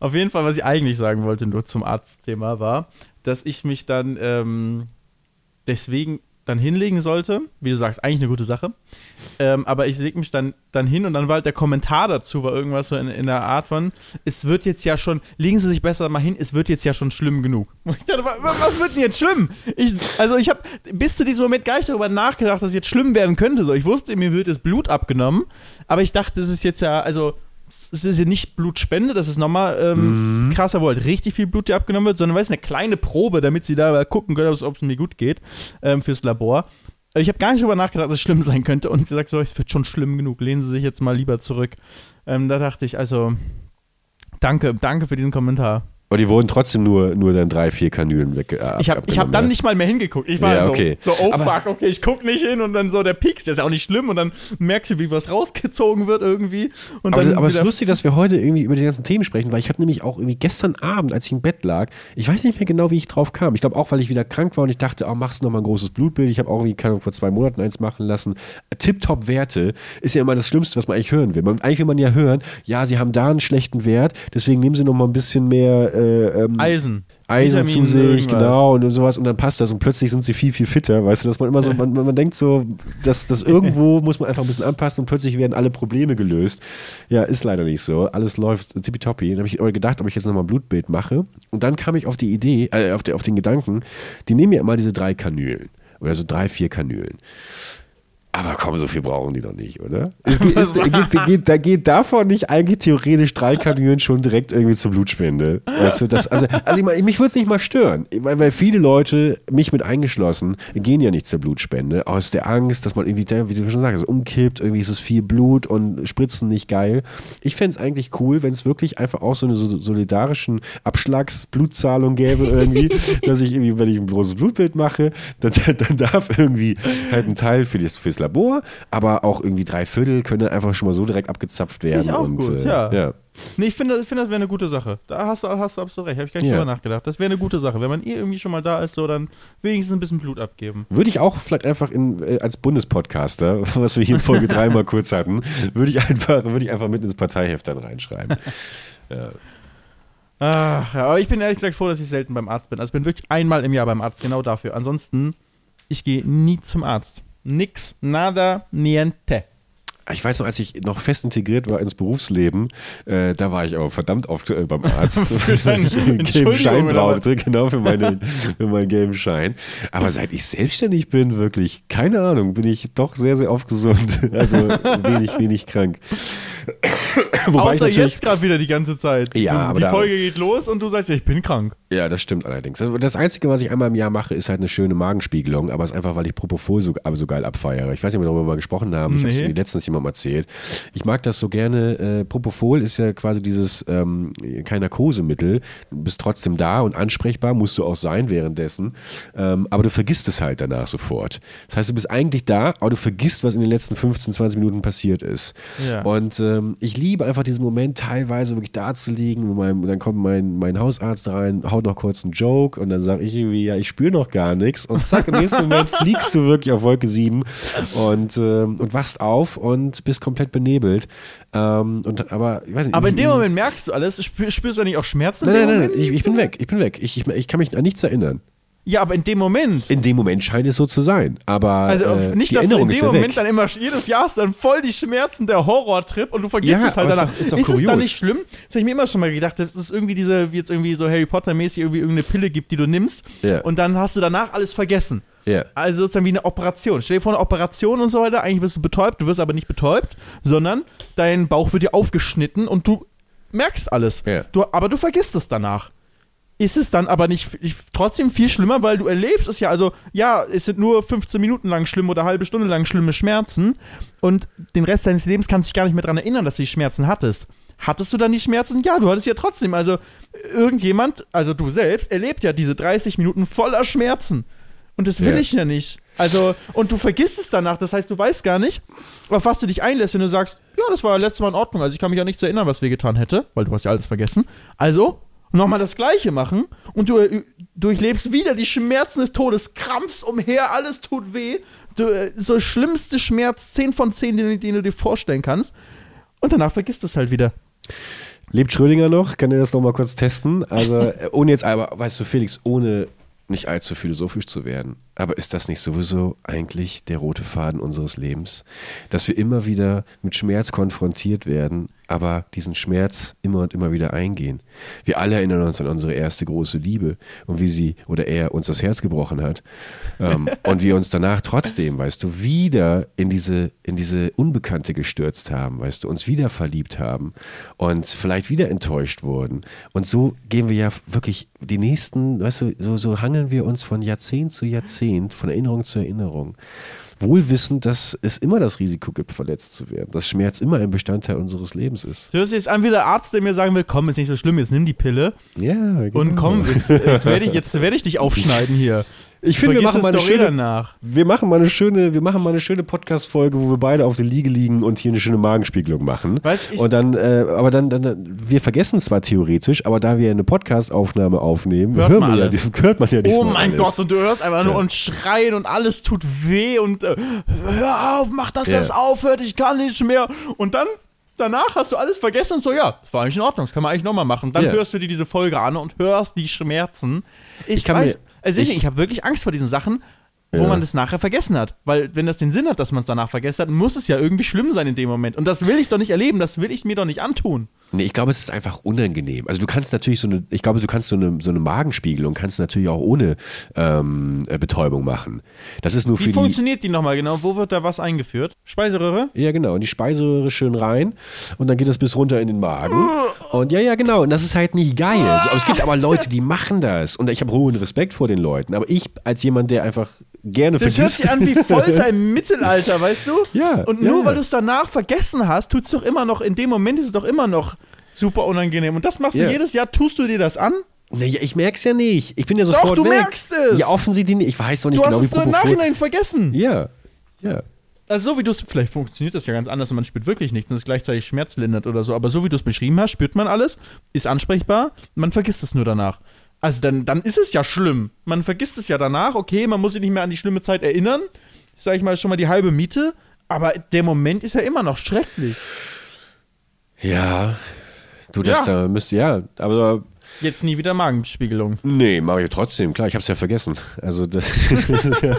auf jeden Fall, was ich eigentlich sagen wollte, nur zum Arztthema war, dass ich mich dann ähm, deswegen dann hinlegen sollte. Wie du sagst, eigentlich eine gute Sache. Ähm, aber ich lege mich dann, dann hin und dann war halt der Kommentar dazu, war irgendwas so in, in der Art von, es wird jetzt ja schon, legen Sie sich besser mal hin, es wird jetzt ja schon schlimm genug. Ich dachte, was wird denn jetzt schlimm? Ich, also ich habe bis zu diesem Moment gar nicht darüber nachgedacht, dass es jetzt schlimm werden könnte. So, ich wusste, mir wird das Blut abgenommen, aber ich dachte, es ist jetzt ja, also das ist ja nicht Blutspende, das ist nochmal ähm, mhm. krasser, wo halt richtig viel Blut dir abgenommen wird, sondern weil es eine kleine Probe, damit sie da gucken können, ob es mir gut geht ähm, fürs Labor. Ich habe gar nicht darüber nachgedacht, dass es schlimm sein könnte und sie sagt so, es wird schon schlimm genug, lehnen Sie sich jetzt mal lieber zurück. Ähm, da dachte ich, also danke, danke für diesen Kommentar. Aber die wurden trotzdem nur, nur dann drei, vier Kanülen weg. Äh, ich habe hab dann nicht mal mehr hingeguckt. Ich war ja, okay. so, so, oh aber fuck, okay, ich guck nicht hin und dann so der Pieks, der ist ja auch nicht schlimm und dann merkst du, wie was rausgezogen wird irgendwie. Und aber, aber es ist lustig, dass wir heute irgendwie über die ganzen Themen sprechen, weil ich habe nämlich auch irgendwie gestern Abend, als ich im Bett lag, ich weiß nicht mehr genau, wie ich drauf kam. Ich glaube auch, weil ich wieder krank war und ich dachte, oh, machst du nochmal ein großes Blutbild. Ich habe auch irgendwie, keine vor zwei Monaten eins machen lassen. Tip-Top-Werte ist ja immer das Schlimmste, was man eigentlich hören will. Man, eigentlich will man ja hören, ja, sie haben da einen schlechten Wert, deswegen nehmen sie nochmal ein bisschen mehr äh, ähm, Eisen Eisen. Zu sich, genau, und sowas. Und dann passt das. Und plötzlich sind sie viel, viel fitter. Weißt du, dass man immer so, man, man denkt so, dass das irgendwo muss man einfach ein bisschen anpassen und plötzlich werden alle Probleme gelöst. Ja, ist leider nicht so. Alles läuft tippitoppi. Dann habe ich gedacht, ob ich jetzt nochmal ein Blutbild mache. Und dann kam ich auf die Idee, äh, auf, die, auf den Gedanken, die nehmen ja immer diese drei Kanülen. Oder so drei, vier Kanülen. Aber komm, so viel brauchen die doch nicht, oder? Es geht, es, geht, geht, da geht davon nicht eigentlich theoretisch drei Kanülen schon direkt irgendwie zur Blutspende. Weißt du, das, also, also ich mein, mich würde es nicht mal stören, weil, weil viele Leute, mich mit eingeschlossen, gehen ja nicht zur Blutspende aus der Angst, dass man irgendwie, wie du schon sagst, umkippt, irgendwie ist es viel Blut und Spritzen nicht geil. Ich fände es eigentlich cool, wenn es wirklich einfach auch so eine solidarischen Abschlagsblutzahlung gäbe irgendwie, dass ich irgendwie, wenn ich ein großes Blutbild mache, dann, dann darf irgendwie halt ein Teil für das, fürs Labor, aber auch irgendwie drei Viertel können einfach schon mal so direkt abgezapft werden. Ich auch und, gut, äh, ja. ja. Nee, ich finde, find, das wäre eine gute Sache. Da hast du, hast du absolut recht. Habe ich gar nicht ja. drüber nachgedacht. Das wäre eine gute Sache. Wenn man eh irgendwie schon mal da ist, so dann wenigstens ein bisschen Blut abgeben. Würde ich auch vielleicht einfach in, äh, als Bundespodcaster, was wir hier in Folge 3 mal kurz hatten, würde ich einfach, würde ich einfach mit ins Parteiheft dann reinschreiben. ja. Ach, ja, aber ich bin ehrlich gesagt froh, dass ich selten beim Arzt bin. Also ich bin wirklich einmal im Jahr beim Arzt, genau dafür. Ansonsten, ich gehe nie zum Arzt. Nix, nada, niente. ich weiß noch, als ich noch fest integriert war ins Berufsleben, äh, da war ich auch verdammt oft äh, beim Arzt, weil ich einen gelben Schein brauchte, genau für, meine, für meinen gelben Schein. Aber seit ich selbstständig bin, wirklich, keine Ahnung, bin ich doch sehr, sehr oft gesund. Also wenig, wenig krank. Außer jetzt gerade wieder die ganze Zeit. Ja, du, aber die Folge geht los und du sagst, ich bin krank. Ja, das stimmt allerdings. Das Einzige, was ich einmal im Jahr mache, ist halt eine schöne Magenspiegelung, aber es ist einfach, weil ich Propofol so, so geil abfeiere. Ich weiß nicht, ob wir darüber mal gesprochen haben. Ich nee. habe es letztens jemandem erzählt. Ich mag das so gerne. Äh, Propofol ist ja quasi dieses ähm, kein Narkosemittel. Du bist trotzdem da und ansprechbar, musst du auch sein währenddessen. Ähm, aber du vergisst es halt danach sofort. Das heißt, du bist eigentlich da, aber du vergisst, was in den letzten 15, 20 Minuten passiert ist. Ja. Und ähm, ich liebe einfach diesen Moment, teilweise wirklich da zu liegen. Mein, dann kommt mein, mein Hausarzt rein, haut noch kurz einen Joke und dann sage ich irgendwie, ja, ich spüre noch gar nichts. Und zack, im nächsten Moment fliegst du wirklich auf Wolke 7 und, ähm, und wachst auf und bist komplett benebelt. Ähm, und, aber, ich weiß nicht, aber in dem Moment merkst du alles. Spürst du nicht auch Schmerzen? Nein, nein, nein, ich, ich, bin weg. Ich bin weg. Ich, ich, ich kann mich an nichts erinnern. Ja, aber in dem Moment. In dem Moment scheint es so zu sein. Aber also äh, nicht, dass Erinnerung du in dem Moment weg. dann immer jedes Jahr hast dann voll die Schmerzen der Horrortrip und du vergisst ja, es halt danach. Ist, doch, ist, doch ist es dann nicht schlimm? Das habe ich mir immer schon mal gedacht, dass es irgendwie diese, wie jetzt irgendwie so Harry Potter mäßig irgendwie irgendeine Pille gibt, die du nimmst ja. und dann hast du danach alles vergessen. Ja. Also ist dann wie eine Operation. Stell dir vor, eine Operation und so weiter. Eigentlich wirst du betäubt, du wirst aber nicht betäubt, sondern dein Bauch wird dir aufgeschnitten und du merkst alles. Ja. Du, aber du vergisst es danach ist es dann aber nicht trotzdem viel schlimmer, weil du erlebst es ja, also ja, es sind nur 15 Minuten lang schlimm oder eine halbe Stunde lang schlimme Schmerzen und den Rest deines Lebens kannst du dich gar nicht mehr daran erinnern, dass du die Schmerzen hattest. Hattest du dann die Schmerzen? Ja, du hattest ja trotzdem. Also irgendjemand, also du selbst, erlebt ja diese 30 Minuten voller Schmerzen. Und das will ja. ich ja nicht. Also, und du vergisst es danach. Das heißt, du weißt gar nicht, auf was du dich einlässt, wenn du sagst, ja, das war ja letztes Mal in Ordnung. Also ich kann mich ja nichts erinnern, was wir getan hätte, weil du hast ja alles vergessen. Also, nochmal das Gleiche machen und du äh, durchlebst wieder die Schmerzen des Todes, krampfst umher, alles tut weh. Du, äh, so schlimmste Schmerz, 10 von 10, den, den, du dir vorstellen kannst. Und danach vergisst du es halt wieder. Lebt Schrödinger noch? Kann er das nochmal kurz testen? Also, äh, ohne jetzt, aber weißt du, Felix, ohne nicht allzu philosophisch zu werden, aber ist das nicht sowieso eigentlich der rote Faden unseres Lebens? Dass wir immer wieder mit Schmerz konfrontiert werden, aber diesen Schmerz immer und immer wieder eingehen. Wir alle erinnern uns an unsere erste große Liebe und wie sie oder er uns das Herz gebrochen hat. Ähm, und wir uns danach trotzdem, weißt du, wieder in diese, in diese Unbekannte gestürzt haben, weißt du, uns wieder verliebt haben und vielleicht wieder enttäuscht wurden. Und so gehen wir ja wirklich die nächsten, weißt du, so, so hangeln wir uns von Jahrzehnt zu Jahrzehnt, von Erinnerung zu Erinnerung wohl wissend, dass es immer das Risiko gibt, verletzt zu werden, dass Schmerz immer ein Bestandteil unseres Lebens ist. Du hörst jetzt an wie der Arzt, der mir sagen will, komm, ist nicht so schlimm, jetzt nimm die Pille. Ja, genau. Und komm, jetzt, jetzt werde ich, werd ich dich aufschneiden hier. Ich finde, wir machen mal eine schöne, danach. wir machen mal eine schöne, wir machen mal eine schöne Podcast-Folge, wo wir beide auf der Liege liegen und hier eine schöne Magenspiegelung machen. Weißt, ich und dann, äh, aber dann, dann, wir vergessen zwar theoretisch, aber da wir eine Podcast-Aufnahme aufnehmen, hört man, ja, dies, hört man ja Oh mein alles. Gott, und du hörst einfach nur und schreien und alles tut weh und äh, hör auf, mach das ja. das aufhört, ich kann nicht mehr. Und dann danach hast du alles vergessen und so, ja, das war eigentlich in Ordnung, das kann man eigentlich nochmal machen. Dann ja. hörst du dir diese Folge an und hörst die Schmerzen. Ich, ich weiß, also ich, ich habe wirklich Angst vor diesen Sachen, wo ja. man das nachher vergessen hat. Weil wenn das den Sinn hat, dass man es danach vergessen hat, muss es ja irgendwie schlimm sein in dem Moment. Und das will ich doch nicht erleben, das will ich mir doch nicht antun. Nee, ich glaube, es ist einfach unangenehm. Also du kannst natürlich so eine, ich glaube, du kannst so eine, so eine Magenspiegelung kannst natürlich auch ohne ähm, äh, Betäubung machen. Das ist nur Wie für funktioniert die, die nochmal genau? Wo wird da was eingeführt? Speiseröhre? Ja, genau. Und die Speiseröhre schön rein und dann geht das bis runter in den Magen. Und ja, ja, genau. Und das ist halt nicht geil. Aber es gibt aber Leute, die machen das. Und ich habe hohen Respekt vor den Leuten. Aber ich als jemand, der einfach gerne das vergisst. Das hört sich an wie Folter im Mittelalter, weißt du? Ja. Und nur ja. weil du es danach vergessen hast, tut es doch immer noch, in dem Moment ist es doch immer noch super unangenehm. Und das machst du jedes Jahr, tust du dir das an? Naja, ich merk's ja nicht. Ich bin ja sofort Doch, du weg. merkst es. Ja, offensichtlich nicht. Ich weiß doch nicht du genau, wie Du hast es nur im Nachhinein vergessen. Ja, ja. Also so wie du es, vielleicht funktioniert das ja ganz anders und man spürt wirklich nichts und es gleichzeitig schmerzlindert oder so, aber so wie du es beschrieben hast, spürt man alles, ist ansprechbar, man vergisst es nur danach. Also dann, dann ist es ja schlimm. Man vergisst es ja danach, okay, man muss sich nicht mehr an die schlimme Zeit erinnern, sag ich mal schon mal die halbe Miete, aber der Moment ist ja immer noch schrecklich. Ja, du, das ja. da müsste, ja, aber Jetzt nie wieder Magenspiegelung. Nee, mache ich trotzdem, klar, ich habe es ja vergessen. Also das, das ist ja,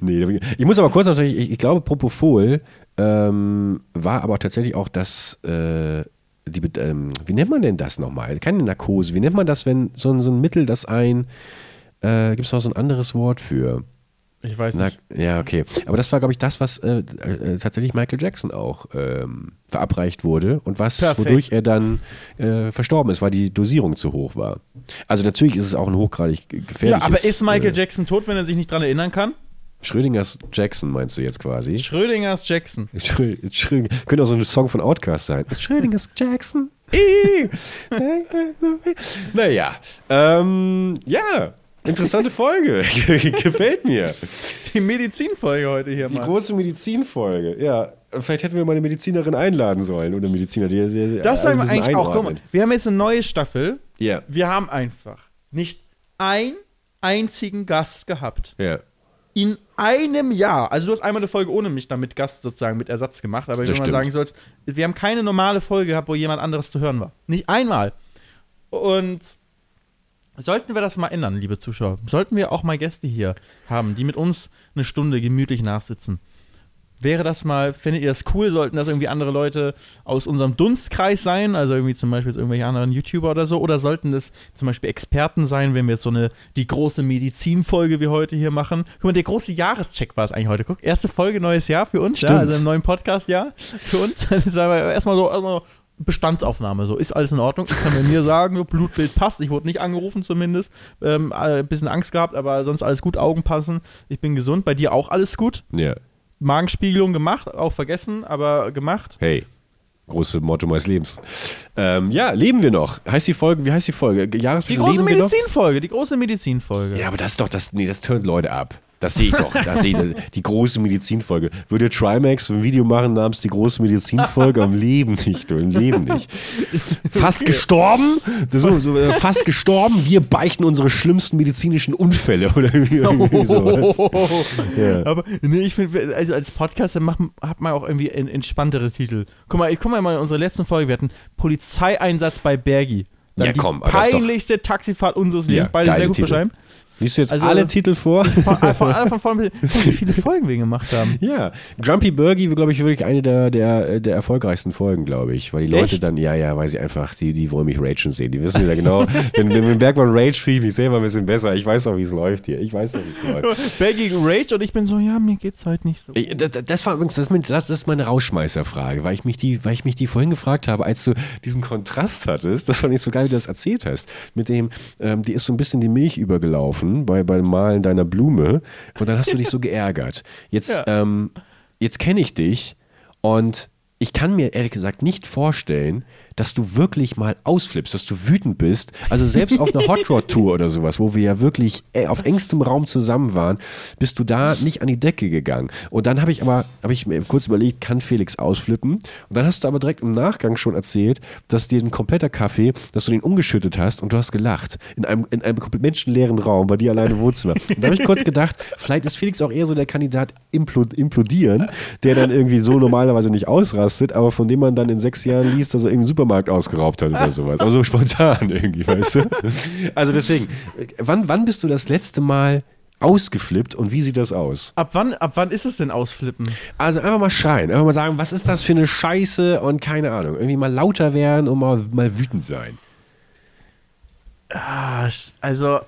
nee, ich muss aber kurz natürlich, ich, ich glaube Propofol ähm, war aber tatsächlich auch das, äh, die, ähm, wie nennt man denn das nochmal? Keine Narkose, wie nennt man das, wenn so, so ein Mittel, das ein, äh, gibt es noch so ein anderes Wort für? Ich weiß nicht. Na, ja, okay. Aber das war, glaube ich, das, was äh, äh, tatsächlich Michael Jackson auch ähm, verabreicht wurde und was, Perfekt. wodurch er dann äh, verstorben ist, weil die Dosierung zu hoch war. Also natürlich ist es auch ein hochgradig gefährliches... Ja, aber ist Michael äh, Jackson tot, wenn er sich nicht daran erinnern kann? Schrödingers Jackson meinst du jetzt quasi? Schrödingers Jackson. Schrö Schrö könnte auch so ein Song von Outcast sein. Schrödingers Jackson. naja, ähm, ja, Interessante Folge. Gefällt mir. Die Medizinfolge heute hier Die Mann. große Medizinfolge. Ja, vielleicht hätten wir mal eine Medizinerin einladen sollen oder Mediziner, die sehr, Das sagen wir eigentlich auch. Guck mal, wir haben jetzt eine neue Staffel. Ja. Yeah. Wir haben einfach nicht einen einzigen Gast gehabt. Ja. Yeah. In einem Jahr. Also du hast einmal eine Folge ohne mich dann mit Gast sozusagen mit Ersatz gemacht, aber wie man sagen sollst, wir haben keine normale Folge gehabt, wo jemand anderes zu hören war. Nicht einmal. Und Sollten wir das mal ändern, liebe Zuschauer, sollten wir auch mal Gäste hier haben, die mit uns eine Stunde gemütlich nachsitzen. Wäre das mal, findet ihr das cool? Sollten das irgendwie andere Leute aus unserem Dunstkreis sein? Also irgendwie zum Beispiel irgendwelche anderen YouTuber oder so? Oder sollten das zum Beispiel Experten sein, wenn wir jetzt so eine, die große Medizinfolge wie heute hier machen? Guck mal, der große Jahrescheck war es eigentlich heute. Guck, erste Folge, neues Jahr für uns, ja, also im neuen Podcast-Jahr für uns. Das war erstmal so, erstmal Bestandsaufnahme. So ist alles in Ordnung. Ich kann bei mir sagen, Blutbild passt. Ich wurde nicht angerufen zumindest. Ähm, ein bisschen Angst gehabt, aber sonst alles gut. Augen passen. Ich bin gesund. Bei dir auch alles gut. Ja. Magenspiegelung gemacht, auch vergessen, aber gemacht. Hey. Große Motto meines Lebens. Ähm, ja, leben wir noch. Heißt die Folge, wie heißt die Folge? Die große Medizinfolge, die große Medizinfolge. Ja, aber das ist doch, das, nee, das tönt Leute ab. Das sehe ich doch. Das sehe ich, die große Medizinfolge. Würde Trimax ein Video machen namens die große Medizinfolge? Am Leben nicht, du, im Leben nicht. Fast gestorben? So, so, äh, fast gestorben? Wir beichten unsere schlimmsten medizinischen Unfälle oder irgendwie sowas. Ja. Aber nee, ich finde, also als Podcaster macht, hat man auch irgendwie entspanntere Titel. Guck mal, ich guck mal in unsere letzten Folge, wir hatten Polizeieinsatz bei Bergi. Dann ja, komm, die peinlichste Taxifahrt unseres Lebens. Ja, Beide sehr gut Titel. beschreiben. Liest du jetzt also, alle Titel vor? Von, von, von, von, wie viele Folgen wir gemacht haben. Ja, Grumpy Burgie, glaube ich, wirklich eine der, der, der erfolgreichsten Folgen, glaube ich. Weil die Leute Echt? dann, ja, ja, weil sie einfach, die, die wollen mich ragen sehen. Die wissen ja genau, wenn, wenn Bergmann rage, fühle ich mich selber ein bisschen besser. Ich weiß doch, wie es läuft hier. Ich weiß doch, wie es läuft. Bergie rage und ich bin so, ja, mir geht's halt nicht so. Ich, das, das, war übrigens, das, das ist meine Rausschmeißerfrage, weil ich, mich die, weil ich mich die vorhin gefragt habe, als du diesen Kontrast hattest, das fand ich so geil, wie du das erzählt hast, mit dem, ähm, die ist so ein bisschen die Milch übergelaufen bei, bei dem Malen deiner Blume und dann hast du dich so geärgert. Jetzt, ja. ähm, jetzt kenne ich dich und ich kann mir ehrlich gesagt nicht vorstellen, dass du wirklich mal ausflippst, dass du wütend bist. Also selbst auf einer Hot Rod Tour oder sowas, wo wir ja wirklich äh, auf engstem Raum zusammen waren, bist du da nicht an die Decke gegangen. Und dann habe ich aber, habe ich mir kurz überlegt, kann Felix ausflippen? Und dann hast du aber direkt im Nachgang schon erzählt, dass dir ein kompletter Kaffee, dass du den umgeschüttet hast und du hast gelacht. In einem, in einem menschenleeren Raum, bei dir alleine im Wohnzimmer. Und da habe ich kurz gedacht, vielleicht ist Felix auch eher so der Kandidat implodieren, der dann irgendwie so normalerweise nicht ausrastet, aber von dem man dann in sechs Jahren liest, dass er irgendwie super Supermarkt ausgeraubt hat oder sowas. Aber so spontan irgendwie, weißt du? Also deswegen, wann, wann bist du das letzte Mal ausgeflippt und wie sieht das aus? Ab wann, ab wann ist es denn ausflippen? Also einfach mal schreien, einfach mal sagen, was ist das für eine Scheiße und keine Ahnung. Irgendwie mal lauter werden und mal, mal wütend sein. Ah, also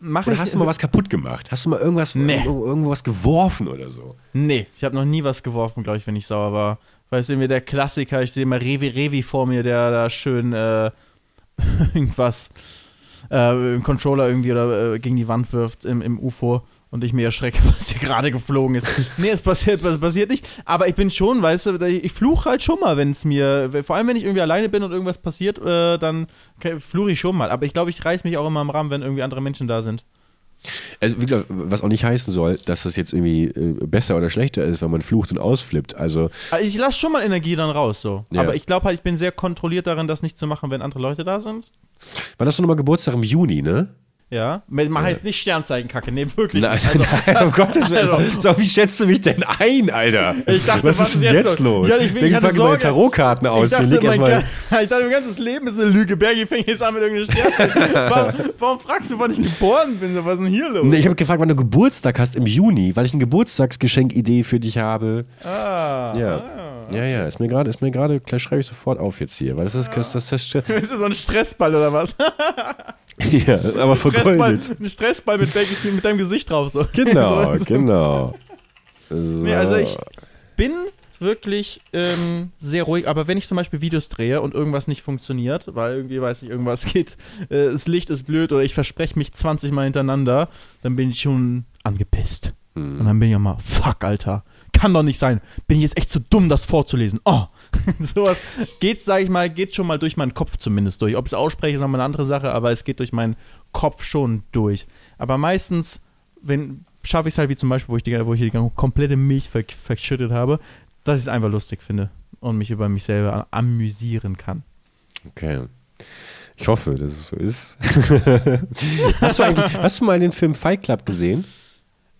mach oder ich. Hast du mal was kaputt gemacht? Hast du mal irgendwas, nee. irgendwas geworfen oder so? Nee, ich habe noch nie was geworfen, glaube ich, wenn ich sauer war. Weißt du, der Klassiker, ich sehe mal Revi Revi vor mir, der da schön äh, irgendwas äh, im Controller irgendwie oder äh, gegen die Wand wirft im, im UFO und ich mir erschrecke, was hier gerade geflogen ist. nee, es passiert, es passiert nicht. Aber ich bin schon, weißt du, ich fluche halt schon mal, wenn es mir, vor allem wenn ich irgendwie alleine bin und irgendwas passiert, äh, dann fluche ich schon mal. Aber ich glaube, ich reiß mich auch immer am Rahmen, wenn irgendwie andere Menschen da sind. Also, wie gesagt, was auch nicht heißen soll, dass das jetzt irgendwie äh, besser oder schlechter ist, wenn man flucht und ausflippt. Also, also ich lasse schon mal Energie dann raus, so. Ja. Aber ich glaube halt, ich bin sehr kontrolliert darin, das nicht zu machen, wenn andere Leute da sind. War das doch nochmal Geburtstag im Juni, ne? Ja, mach jetzt nicht Sternzeichenkacke, nee, wirklich. Nein. Also, nein, das- um Gottes Willen. also- so, wie schätzt du mich denn ein, Alter? Ich dachte, was, was ist denn ist jetzt los? Ja, ich Denkst, ich hatte pack ich meine. Tarotkarten aus. Ich dachte, ich dachte, mein ganzes Leben ist eine Lüge. Bergi fängt jetzt an mit irgendeiner Sternzeichen. warum, warum fragst du, wann ich geboren bin? Was ist denn hier los? Nee, ich habe gefragt, wann du Geburtstag hast im Juni, weil ich eine Geburtstagsgeschenkidee für dich habe. Ah, Ja. Ja, ja, ist mir gerade, ist mir gerade, gleich schreibe ich sofort auf jetzt hier, weil das ist, das, das, das, Ist das so ein Stressball oder was? ja, aber Stressball, vergoldet. ein Stressball mit, Bergis, mit deinem Gesicht drauf. So. Genau, so, so. genau. So. Nee, also ich bin wirklich ähm, sehr ruhig, aber wenn ich zum Beispiel Videos drehe und irgendwas nicht funktioniert, weil irgendwie, weiß ich, irgendwas geht, äh, das Licht ist blöd oder ich verspreche mich 20 Mal hintereinander, dann bin ich schon angepisst. Hm. Und dann bin ich immer, fuck, Alter, kann doch nicht sein. Bin ich jetzt echt zu dumm, das vorzulesen. Oh, sowas geht, sag ich mal, geht schon mal durch meinen Kopf zumindest durch. Ob ich es ausspreche, ist nochmal eine andere Sache, aber es geht durch meinen Kopf schon durch. Aber meistens, wenn schaffe ich es halt wie zum Beispiel, wo ich die, wo ich die komplette Milch ver verschüttet habe, dass ich es einfach lustig finde und mich über mich selber amüsieren kann. Okay. Ich hoffe, dass es so ist. hast, du eigentlich, hast du mal den Film Fight Club gesehen?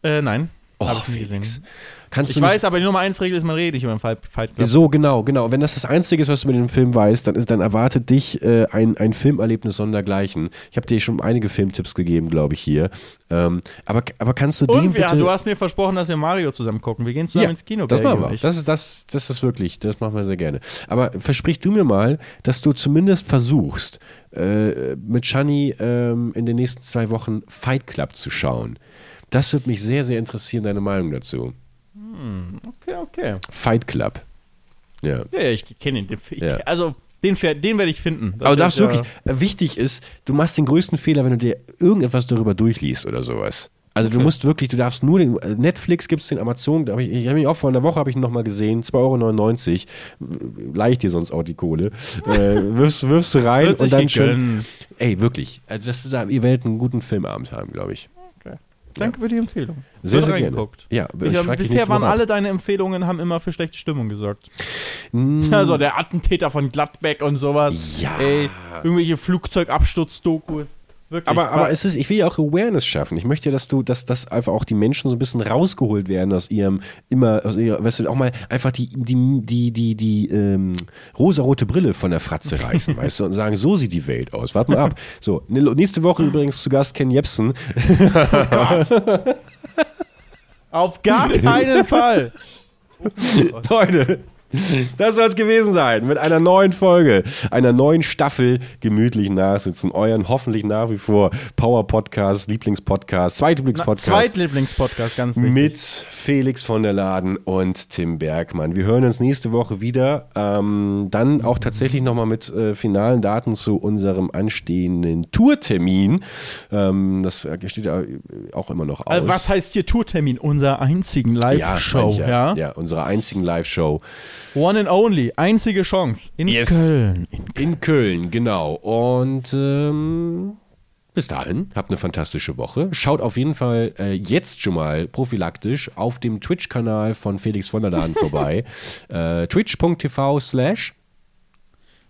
Äh, nein. Oh, Felix. gesehen. Kannst Ich du nicht- weiß, aber die Nummer 1 Regel ist, man redet nicht über den Fight, Club. So, genau, genau. Wenn das das Einzige ist, was du mit dem Film weißt, dann, ist, dann erwartet dich äh, ein, ein Filmerlebnis sondergleichen. Ich habe dir schon einige Filmtipps gegeben, glaube ich, hier. Ähm, aber, aber kannst du den Und wir, bitte... du hast mir versprochen, dass wir Mario zusammen gucken. Wir gehen zusammen ja, ins Kino. das machen wir. ich. Das ist, das, das ist wirklich, das machen wir sehr gerne. Aber versprich du mir mal, dass du zumindest versuchst, äh, mit Shani ähm, in den nächsten zwei Wochen Fight Club zu schauen. Das würde mich sehr, sehr interessieren, deine Meinung dazu. Okay, okay. Fight Club. Ja. Ja, ja ich kenne ihn. Den, ich, Ja. Also, den, den werde ich finden. Das Aber du darfst ja- wirklich, äh, wichtig ist, du machst den größten Fehler, wenn du dir irgendetwas darüber durchliest oder sowas. Also du Okay. musst wirklich, du darfst nur den, äh, Netflix gibt es den Amazon, hab ich, ich habe mich auch vor einer Woche, habe ich ihn nochmal gesehen, 2,99 Euro, leicht dir sonst auch die Kohle, äh, wirfst, wirfst du rein und dann schön, ey wirklich, also dass du da, ihr werdet einen guten Filmabend haben, glaube ich. Danke für die Empfehlung. Sehr, Wird sehr gerne. reingeguckt. Ja, Ich, dich bisher waren alle deine Empfehlungen, haben immer für schlechte Stimmung gesorgt. Mm, Also der Attentäter von Gladbeck und sowas. Ja. Ey, irgendwelche Flugzeugabsturz-Dokus. Wirklich. Aber, aber es ist, ich will ja auch Awareness schaffen. Ich möchte ja, dass du, dass, dass einfach auch die Menschen so ein bisschen rausgeholt werden aus ihrem immer, aus ihrer, weißt du, auch mal einfach die, die, die, die, die ähm, rosarote Brille von der Fratze reißen, weißt du, und sagen, so sieht die Welt aus. Warte mal ab. So, ne- nächste Woche übrigens zu Gast Ken Jepsen. Auf gar keinen Fall. Leute, das soll es gewesen sein mit einer neuen Folge, einer neuen Staffel gemütlich nachsitzen. Euren hoffentlich nach wie vor Power-Podcast, Lieblingspodcast, Zweitlieblingspodcast. Zweitlieblingspodcast, ganz wichtig. Mit Felix von der Laden und Tim Bergmann. Wir hören uns nächste Woche wieder. Ähm, dann auch tatsächlich nochmal mit äh, finalen Daten zu unserem anstehenden Tourtermin. Ähm, das äh, steht ja auch immer noch aus. Äh, was heißt hier Tourtermin? Unser einzigen ja, Live-Show, ich ja, ja, unsere einzigen Live-Show. One and only, einzige Chance. In Yes. Köln. In In Köln, genau. Und ähm, bis dahin, habt eine fantastische Woche. Schaut auf jeden Fall äh, jetzt schon mal prophylaktisch auf dem Twitch-Kanal von Felix von der Laden vorbei. äh, Twitch.tv slash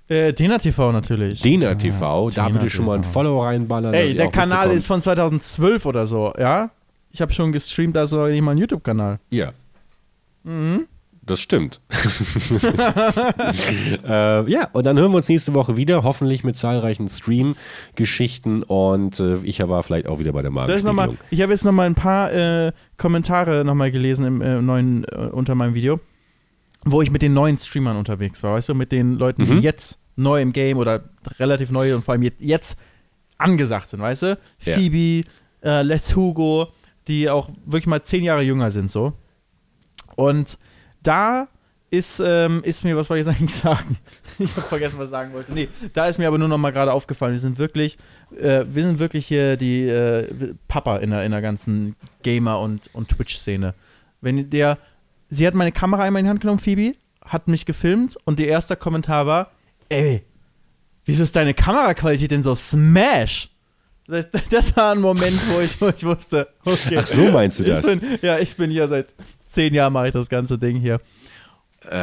Äh, Dena TV natürlich. Dena TV. Da bitte schon mal ein. Follow reinballern. Ey, der Kanal ist von 2012 oder so, ja? Ich habe schon gestreamt, noch nicht mal ein YouTube-Kanal. Ja. Mhm. Das stimmt. äh, ja, und dann hören wir uns nächste Woche wieder, hoffentlich mit zahlreichen Stream-Geschichten und äh, ich war vielleicht auch wieder bei der Magenspiegelung. ich habe jetzt noch mal ein paar äh, Kommentare noch mal gelesen im äh, neuen äh, unter meinem Video, wo ich mit den neuen Streamern unterwegs war, weißt du, mit den Leuten, die Mhm. jetzt neu im Game oder relativ neu und vor allem jetzt, jetzt angesagt sind, weißt du? Ja. Phoebe, äh, Let's Hugo, die auch wirklich mal zehn Jahre jünger sind so. Und da ist, ähm, ist mir, was wollte ich jetzt eigentlich sagen? Ich habe vergessen, was ich sagen wollte. Nee, da ist mir aber nur noch mal gerade aufgefallen, wir sind wirklich, äh, wir sind wirklich hier die äh, Papa in der, in der ganzen Gamer- und, und Twitch-Szene. Wenn der, sie hat meine Kamera einmal in die Hand genommen, Phoebe, hat mich gefilmt und der erste Kommentar war, ey, wieso ist deine Kameraqualität denn so smash? Das, das war ein Moment, wo ich, wo ich wusste, okay. Ach so meinst du das? Ich bin, ja, ich bin hier seit zehn Jahren mache ich das ganze Ding hier. Äh,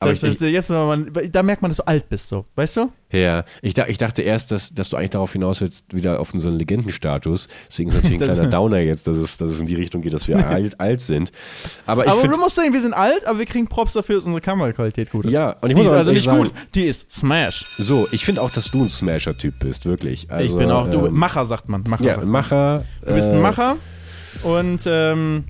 Aber das ich, ist jetzt, man, da merkt man, dass du alt bist, so. Weißt du? Ja, ich, ich dachte erst, dass, dass du eigentlich darauf hinaus willst, wieder auf unseren Legendenstatus. Deswegen ist natürlich ein Das- kleiner Downer jetzt, dass es, dass es in die Richtung geht, dass wir alt, alt sind. Aber ich aber finde. du musst sagen, wir sind alt, aber wir kriegen Props dafür, dass unsere Kameraqualität gut ist. Ja, und ich die muss ist also nicht sagen- gut, die ist Smash. So, ich finde auch, dass du ein Smasher-Typ bist, wirklich. Also, ich bin auch, du, ähm, Macher sagt man. Macher Ja, sagt man. Macher. Du bist ein äh, Macher und ähm,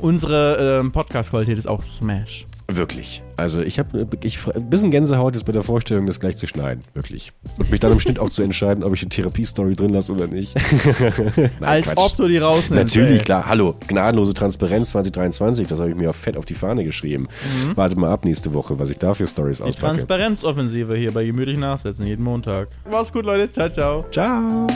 unsere ähm, Podcast-Qualität ist auch Smash. Wirklich. Also ich habe ich, ein bisschen Gänsehaut jetzt bei der Vorstellung, das gleich zu schneiden. Wirklich. Und mich dann im Schnitt auch zu entscheiden, ob ich eine Therapiestory drin lasse oder nicht. Nein, Als Quatsch. ob du die rausnimmst. Natürlich, ey. klar. Hallo, gnadenlose Transparenz 2023, das habe ich mir auch fett auf die Fahne geschrieben. Wartet mal ab nächste Woche, was ich da für Stories Mhm. Die auspacke. Transparenzoffensive hier bei Gemütlich Nachsetzen, jeden Montag. Mach's gut, Leute. Ciao, ciao. Ciao.